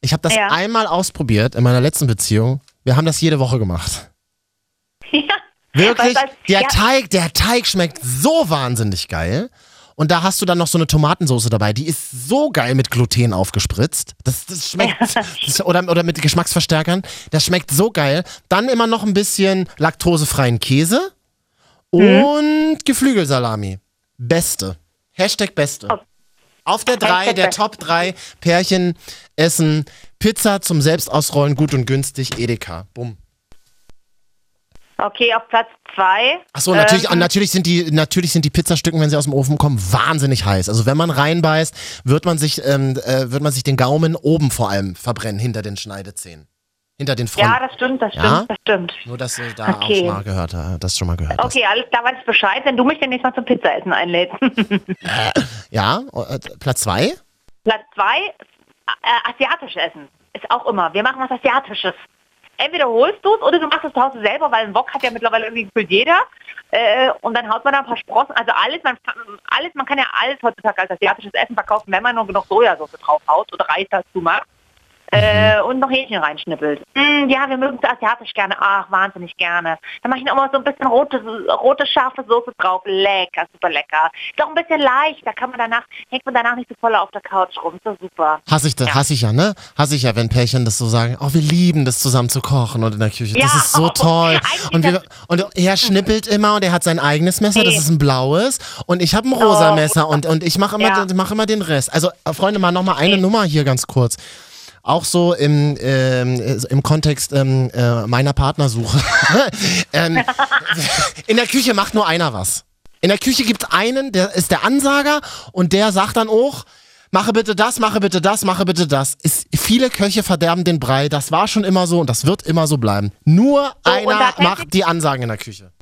Ich habe das Ja. einmal ausprobiert in meiner letzten Beziehung. Wir haben das jede Woche gemacht. [laughs] ja. Wirklich, weil- der ja, Teig, der Teig schmeckt so wahnsinnig geil. Und da hast du dann noch so eine Tomatensauce dabei, die ist so geil mit Gluten aufgespritzt. Das, das schmeckt, [laughs] das, oder, oder mit Geschmacksverstärkern. Das schmeckt so geil. Dann immer noch ein bisschen laktosefreien Käse Mhm. und Geflügelsalami. Beste. Hashtag Beste. Auf der 3, Hashtag der. Top 3 Pärchen essen Pizza zum Selbstausrollen, gut und günstig, Edeka. Bumm. Okay, auf Platz zwei. Achso, natürlich, ähm, natürlich, sind die, natürlich sind die Pizzastücken, wenn sie aus dem Ofen kommen, wahnsinnig heiß. Also wenn man reinbeißt, wird man sich, ähm, äh, wird man sich den Gaumen oben vor allem verbrennen, hinter den Schneidezähnen. Hinter den Fronten. Ja, das stimmt, das stimmt, Ja? das stimmt. Nur, dass du da auch Okay. schon mal gehört hast, das schon mal gehört Okay, alles klar, weiß Bescheid, wenn du mich demnächst mal zum Pizzaessen einlädst. hast. Ja, äh, Platz zwei? Platz zwei, äh, asiatisch essen. Ist auch immer. Wir machen was Asiatisches. Entweder holst du es oder du machst es zu Hause selber, weil ein Wok hat ja mittlerweile irgendwie gefühlt jeder. Äh, und dann haut man da ein paar Sprossen. Also alles, man, alles, man kann ja alles heutzutage als asiatisches Essen verkaufen, wenn man nur genug Sojasauce draufhaut oder Reis dazu macht. Äh, und noch Hähnchen reinschnippelt. Mm, ja, wir mögen es asiatisch gerne. Ach, wahnsinnig gerne. Dann mache ich noch mal so ein bisschen rote, rote scharfe Soße drauf. Lecker, super lecker. Ist auch ein bisschen leicht. Da kann man danach, hängt man danach nicht so voll auf der Couch rum. Ist doch super. Hasse ich, das, hasse ich ja, ne? Hasse ich ja, wenn Pärchen das so sagen, oh, wir lieben das zusammen zu kochen und in der Küche. Das Ja, ist so oh, toll. eigentlich Und, wir, das- und er schnippelt immer und er hat sein eigenes Messer, das Nee. ist ein blaues. Und ich habe ein rosa Oh. Messer und, und ich mache immer, Ja. mach immer den Rest. Also, äh, Freunde, mal nochmal eine Nummer hier ganz kurz. Auch so im, ähm, äh, im Kontext ähm, äh, meiner Partnersuche. [laughs] ähm, in der Küche macht nur einer was. In der Küche gibt es einen, der ist der Ansager und der sagt dann auch, mache bitte das, mache bitte das, mache bitte das. Ist, viele Köche verderben den Brei. Das war schon immer so und das wird immer so bleiben. Nur Oh, einer macht die Ansagen in der Küche.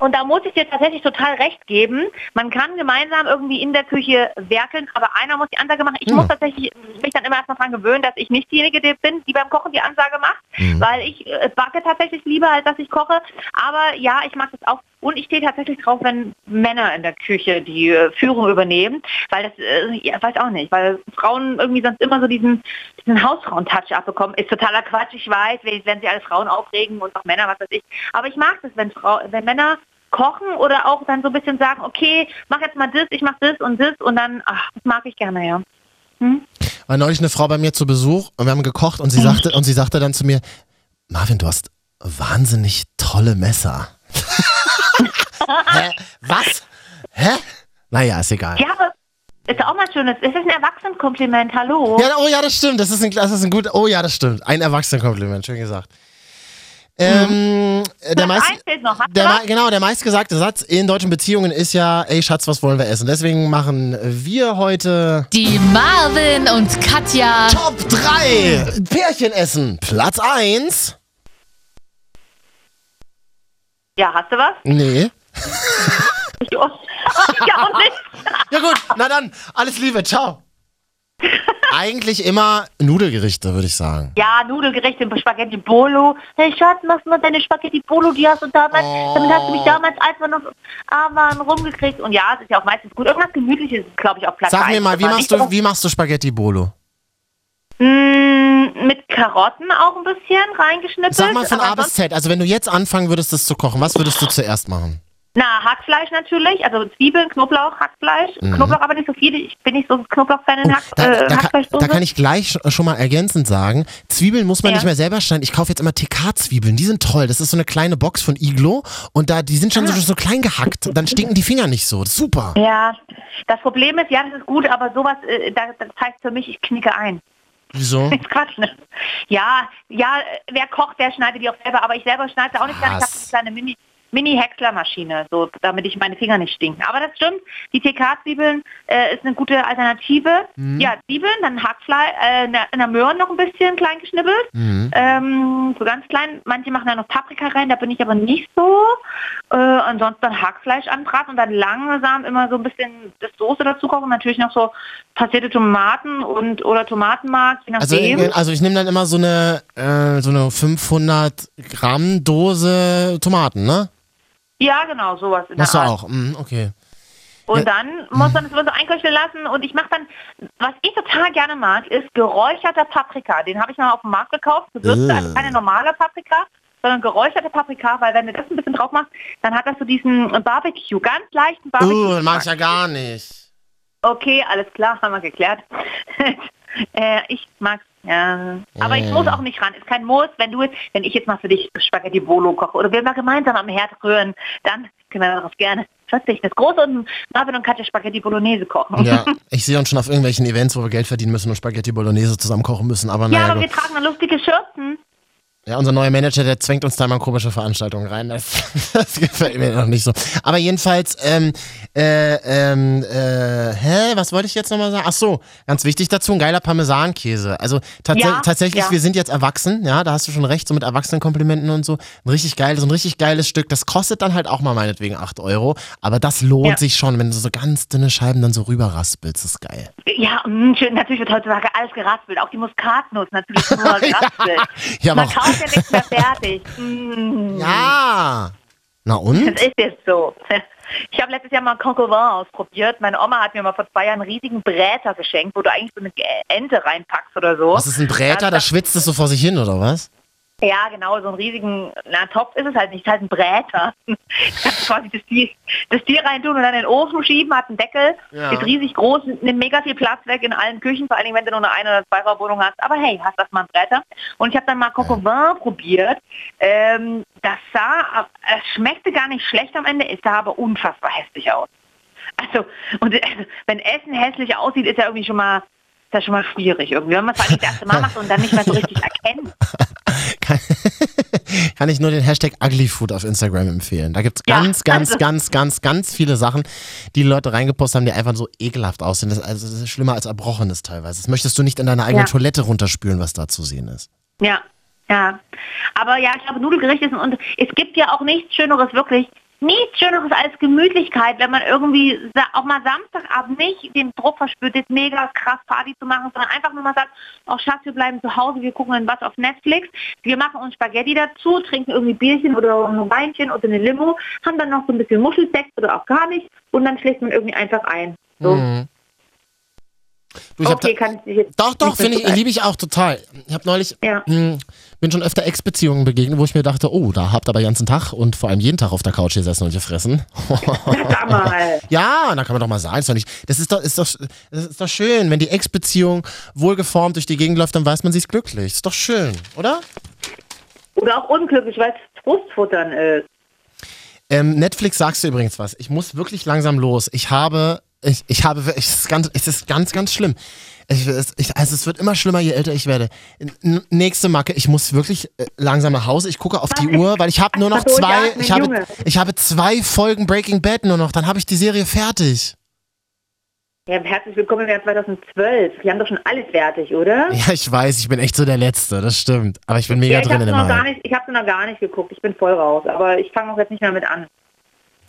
Und da muss ich dir tatsächlich total recht geben. Man kann gemeinsam irgendwie in der Küche werkeln, aber einer muss die Ansage machen. Ich Hm. muss tatsächlich mich dann immer erstmal daran gewöhnen, dass ich nicht diejenige die bin, die beim Kochen die Ansage macht, Hm. weil ich äh, backe tatsächlich lieber, als dass ich koche. Aber ja, ich mag das auch. Und ich stehe tatsächlich drauf, wenn Männer in der Küche die äh, Führung übernehmen, weil das, äh, ja, weiß auch nicht, weil Frauen irgendwie sonst immer so diesen, diesen Hausfrauen-Touch abbekommen. Ist totaler Quatsch, ich weiß, wenn sie alle Frauen aufregen und auch Männer, was weiß ich. Aber ich mag das, wenn, Frau, wenn Männer kochen oder auch dann so ein bisschen sagen, okay, mach jetzt mal das, ich mach das und das und dann, ach, das mag ich gerne, ja. Hm? War neulich eine Frau bei mir zu Besuch und wir haben gekocht und sie sagte, und sie sagte dann zu mir, Marvin, du hast wahnsinnig tolle Messer. [laughs] Hä? Was? Hä? Naja, ist egal. Ja, aber ist auch mal schönes. Es ist ein Erwachsenenkompliment, hallo. Ja, oh ja, das stimmt. Das ist ein, das ist ein gut. Oh ja, das stimmt. Ein Erwachsenenkompliment, schön gesagt. Ähm, der Das meist, noch. Der, genau, der meistgesagte Satz in deutschen Beziehungen ist ja, ey Schatz, was wollen wir essen? Deswegen machen wir heute Die Marvin und Katja. Top 3 Pärchenessen. Platz 1. Ja, hast du was? Nee. [laughs] [laughs] Ich auch nicht. Ja gut, na dann, alles Liebe, ciao. Eigentlich immer Nudelgerichte, würde ich sagen. Ja, Nudelgerichte, Spaghetti Bolo. Hey Schatz, machst du mal deine Spaghetti Bolo, die hast du damals, damit hast du mich damals, als wir noch arm waren, rumgekriegt. Und ja, es ist ja auch meistens gut. Irgendwas Gemütliches ist, glaube ich, auf Platz Sag mir mal, wie machst du, wie machst du Spaghetti Bolo? Mm, mit Karotten auch ein bisschen reingeschnippelt. Sag mal von A bis Z. Also wenn du jetzt anfangen würdest, das zu kochen, was würdest du zuerst machen? Na, Hackfleisch natürlich, also Zwiebeln, Knoblauch, Hackfleisch. Mhm. Knoblauch aber nicht so viel. Ich bin nicht so Knoblauch-Fan in Hack, Da, äh, da, kann, Hackfleischsoße. da kann ich gleich sch- schon mal ergänzend sagen, Zwiebeln muss man Ja. nicht mehr selber schneiden. Ich kaufe jetzt immer TK-Zwiebeln, die sind toll. Das ist so eine kleine Box von Iglo und da, die sind schon so, so klein gehackt. Dann stinken die Finger nicht so. Super. Ja, das Problem ist, ja, das ist gut, aber sowas, äh, das, heißt für mich, ich knicke ein. Wieso? [laughs] Ist Quatsch, ne? Ja, ja, wer kocht, der schneidet die auch selber, aber ich selber schneide auch nicht gerne. Ich habe eine kleine Mini, Mini-Häckslermaschine, so, damit ich meine Finger nicht stinken. Aber das stimmt, die TK-Zwiebeln äh, ist eine gute Alternative. Mhm. Ja, Zwiebeln, dann Hackfleisch, äh, na, na, Möhren noch ein bisschen klein geschnippelt. Mhm. Ähm, so ganz klein. Manche machen da noch Paprika rein, da bin ich aber nicht so. Äh, ansonsten Hackfleisch anbraten und dann langsam immer so ein bisschen das Soße dazu kochen. Natürlich noch so passierte Tomaten und oder Tomatenmark, je Also, nachdem. äh, also ich nehme dann immer so eine, äh, so eine 500 Gramm Dose Tomaten, ne? Ja, genau, sowas in Machst du der Art. auch? Mhm, okay. Und dann muss man es immer so einköcheln lassen und ich mache dann, was ich total gerne mag, ist geräucherter Paprika. Den habe ich mal auf dem Markt gekauft, gewürzte, also keine normale Paprika, sondern geräucherte Paprika, weil wenn du das ein bisschen drauf machst, dann hat das so diesen Barbecue, ganz leichten Barbecue. Uh, mag ich ja gar nicht. Okay, alles klar, haben wir geklärt. [laughs] äh, ich mag's, ja. Aber ich muss auch nicht ran. Ist kein Muss. Wenn du, wenn ich jetzt mal für dich Spaghetti Bolo koche oder wir mal gemeinsam am Herd rühren, dann können wir darauf gerne verzichten. Das Große und Marvin und Katja Spaghetti Bolognese kochen. Ja, [laughs] ich sehe uns schon auf irgendwelchen Events, wo wir Geld verdienen müssen und Spaghetti Bolognese zusammen kochen müssen. Aber Ja, naja, aber gut. wir tragen dann lustige Schürzen. Ja, unser neuer Manager, der zwängt uns da mal komische Veranstaltungen rein. Das, [laughs] das gefällt mir noch nicht so. Aber jedenfalls, ähm, äh, ähm, äh, hä, was wollte ich jetzt nochmal sagen? Ach so, ganz wichtig dazu, ein geiler Parmesankäse. Also tats Ja, tatsächlich, ja. wir sind jetzt erwachsen, ja, da hast du schon recht, so mit Erwachsenenkomplimenten und so. Ein richtig geiles, so ein richtig geiles Stück. Das kostet dann halt auch mal meinetwegen 8 Euro. Aber das lohnt Ja. sich schon, wenn du so ganz dünne Scheiben dann so rüberraspelst. Das ist geil. Ja, mh, schön, natürlich wird heutzutage alles geraspelt. Auch die Muskatnuss natürlich nur [laughs] geraspelt. Ja, aber Ja nichts mehr fertig. Mm. Ja. Na und? Das ist jetzt so. Ich habe letztes Jahr mal Coq au vin ausprobiert. Meine Oma hat mir mal vor zwei Jahren einen riesigen Bräter geschenkt, wo du eigentlich so eine Ente reinpackst oder so. Was ist ein Bräter? Da schwitzt es so vor sich hin, oder was? Ja, genau, so einen riesigen, na, Topf ist es halt nicht, es ist halt ein Bräter. [laughs] Kannst quasi das Tier, das Tier reintun und dann in den Ofen schieben, hat einen Deckel, Ja. ist riesig groß, nimmt mega viel Platz weg in allen Küchen, vor allen Dingen, wenn du nur eine Ein- oder Zweiraumwohnung hast. Aber hey, hast das mal ein Bräter. Und ich habe dann mal au vin probiert. Ähm, das sah, es schmeckte gar nicht schlecht am Ende, es sah aber unfassbar hässlich aus. Also, und äh, [laughs] wenn Essen hässlich aussieht, ist ja irgendwie schon mal, ist ja schon mal schwierig irgendwie, wenn man es eigentlich das erste Mal macht und dann nicht mehr so richtig [laughs] erkennt. kann, [laughs] kann ich nur den Hashtag Uglyfood auf Instagram empfehlen. Da gibt es Ja, ganz, ganz, also- ganz, ganz, ganz viele Sachen, die Leute reingepostet haben, die einfach so ekelhaft aussehen. Das, also, das ist schlimmer als Erbrochenes teilweise. Das möchtest du nicht in deiner eigenen Ja. Toilette runterspülen, was da zu sehen ist. Ja, ja. Aber ja, ich glaube, Nudelgerichte sind und es gibt ja auch nichts Schöneres wirklich, nichts Schöneres als Gemütlichkeit, wenn man irgendwie auch mal Samstagabend nicht den Druck verspürt, jetzt mega krass Party zu machen, sondern einfach nur mal sagt, oh Schatz, wir bleiben zu Hause, wir gucken dann was auf Netflix, wir machen uns Spaghetti dazu, trinken irgendwie Bierchen oder ein Weinchen oder eine Limo, haben dann noch so ein bisschen Muschelsex oder auch gar nicht und dann schläft man irgendwie einfach ein. So. Mhm. Du, okay, kann ich dich jetzt doch, doch, finde ich, liebe ich auch total. Ich habe neulich, Ja. mh, bin schon öfter Ex-Beziehungen begegnet, wo ich mir dachte, oh, da habt ihr aber den ganzen Tag und vor allem jeden Tag auf der Couch gesessen und gefressen. [laughs] Sag mal. [laughs] Ja, da kann man doch mal sagen, ist das ist doch, ist doch, das ist doch schön, wenn die Ex-Beziehung wohlgeformt durch die Gegend läuft, dann weiß man, sie ist glücklich. Ist doch schön, oder? Oder auch unglücklich, weil es Frustfuttern ist. Ähm, Netflix sagst du übrigens was. Ich muss wirklich langsam los. Ich habe, ich, ich habe, wirklich- es ist ganz, es ist ganz, ganz schlimm. Ich, es, ich, also es wird immer schlimmer, je älter ich werde. N nächste Macke, ich muss wirklich äh, langsam nach Hause. Ich gucke auf die Uhr, weil ich habe nur noch zwei, ja, ich habe, ich habe zwei Folgen Breaking Bad nur noch. Dann habe ich die Serie fertig. Ja, herzlich willkommen im Jahr 2012. Wir haben doch schon alles fertig, oder? Ja, ich weiß, ich bin echt so der Letzte, das stimmt. Aber ich bin mega ja, ich drin dem noch gar nicht, ich habe noch gar nicht geguckt. Ich bin voll raus, aber ich fange auch jetzt nicht mehr mit an.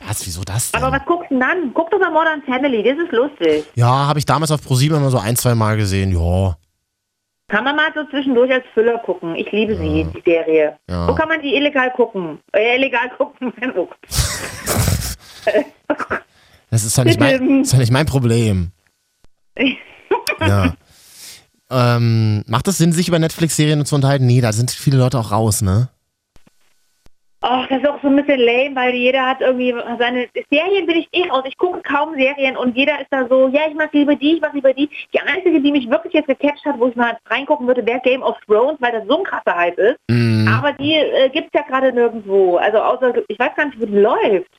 Was, wieso das denn? Aber was guckst du denn dann? Guck doch mal Modern Family, das ist lustig. Ja, habe ich damals auf ProSieben immer so ein, zwei Mal gesehen. Ja. Kann man mal so zwischendurch als Füller gucken. Ich liebe sie, die Serie. Ja. Wo kann man die illegal gucken? Äh, illegal gucken. [laughs] Gott. [laughs] Das ist doch nicht mein, das ist doch nicht mein Problem. [laughs] Ja. ähm, macht es Sinn, sich über Netflix-Serien zu unterhalten? Nee, da sind viele Leute auch raus, ne? Ach, das ist auch so ein bisschen lame, weil jeder hat irgendwie seine Serien bin ich eh raus. Ich gucke kaum Serien und jeder ist da so, ja, ich mag lieber die, ich mag lieber die. Die einzige, die mich wirklich jetzt gecatcht hat, wo ich mal reingucken würde, wäre Game of Thrones, weil das so ein krasser Hype ist. Mhm. Aber die äh, gibt's ja gerade nirgendwo. Also außer, ich weiß gar nicht, wo die läuft.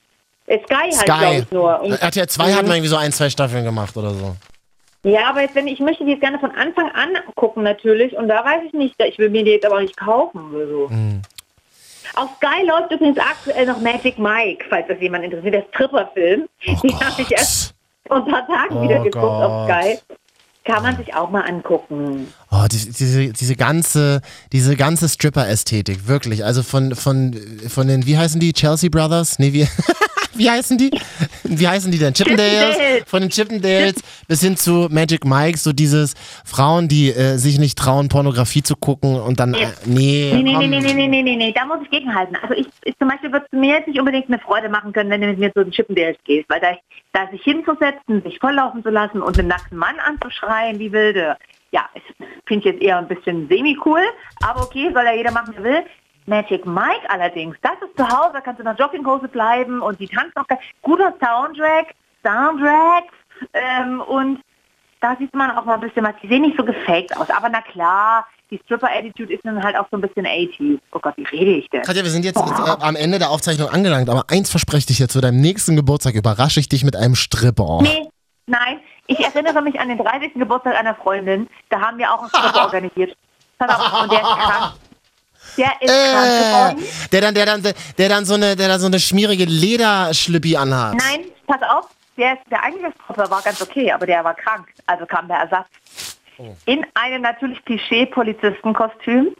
Äh, Sky halt, glaube Sky. ich, nur. Und, RTL 2 hat mal irgendwie so ein, zwei Staffeln gemacht oder so. ja, aber jetzt, wenn ich möchte die jetzt gerne von Anfang an gucken natürlich und da weiß ich nicht, ich will mir die jetzt aber nicht kaufen oder so. Mhm. Auf Sky läuft übrigens aktuell noch Magic Mike, falls das jemand interessiert, der Stripper-Film. Den habe ich erst vor ein paar Tagen Oh wieder geguckt auf Gott. Sky. Kann man sich auch mal angucken. Oh, die, diese, diese ganze, diese ganze Stripper-Ästhetik, wirklich. Also von, von, von den, wie heißen die? Chelsea Brothers? Nee, wie, [laughs] wie heißen die? Wie heißen die denn? Chippendales? Chippendales. Von den Chippendales bis hin zu Magic Mike, so dieses Frauen, die äh, sich nicht trauen, Pornografie zu gucken und dann, äh, nee, Nee, nee, komm. nee, nee, nee, nee, nee, nee, da muss ich gegenhalten. Also ich, ich zum Beispiel würde es mir jetzt nicht unbedingt eine Freude machen können, wenn du mit mir zu den Chippendales gehst, weil da, da sich hinzusetzen, sich volllaufen zu lassen und den nackten Mann anzuschreien, wie wilde, ja, ich finde ich jetzt eher ein bisschen semi-cool, aber okay, soll ja jeder machen, wie will. Magic Mike allerdings, das ist zu Hause, da kannst du in der Jogginghose bleiben und die tanzen auch geil. Guter Soundtrack, Soundtrack ähm, und da sieht man auch mal ein bisschen was. Die sehen nicht so gefaked aus, aber na klar, die Stripper-Attitude ist dann halt auch so ein bisschen 80 Oh Gott, wie rede ich denn? Katja, wir sind jetzt äh, am Ende der Aufzeichnung angelangt, aber eins verspreche ich dir, zu deinem nächsten Geburtstag überrasche ich dich mit einem Stripper. Nee, nein, ich erinnere mich an den 30. Geburtstag einer Freundin, da haben wir auch einen Stripper [laughs] organisiert. Pass auf, und der ist krank. Der ist krank Äh, geworden. der dann, der dann, der dann so eine, der dann so eine schmierige Lederschlippi anhat. Nein, pass auf, der, der eigentliche Stripper war ganz okay, aber der war krank. Also kam der Ersatz. Oh. In einem natürlich Klischee-Polizistenkostüm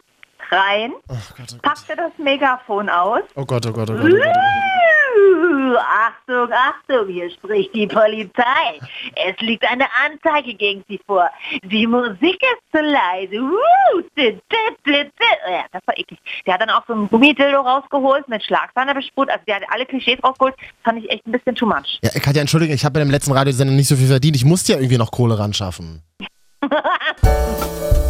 rein, packte das Megafon aus Oh Gott, oh Gott, oh Gott. Oh Gott, oh Gott. Achtung, Achtung, hier spricht die Polizei. Es liegt eine Anzeige gegen Sie vor. Die Musik ist zu leise. Uh, dit, dit, dit, dit. Ja, das war eklig. Der hat dann auch so ein Gummidildo rausgeholt, mit Schlagsahne besprüht. Also der hat alle Klischees rausgeholt. Fand ich echt ein bisschen too much. Ja, Katja, entschuldige, ich habe bei dem letzten Radiosender nicht so viel verdient. Ich musste ja irgendwie noch Kohle ran schaffen. [laughs]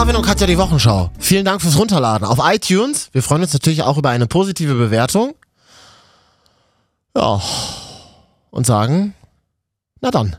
Marvin und Katja die Wochenschau. Vielen Dank fürs Runterladen. Auf iTunes. Wir freuen uns natürlich auch über eine positive Bewertung. Ja. Und sagen, na dann.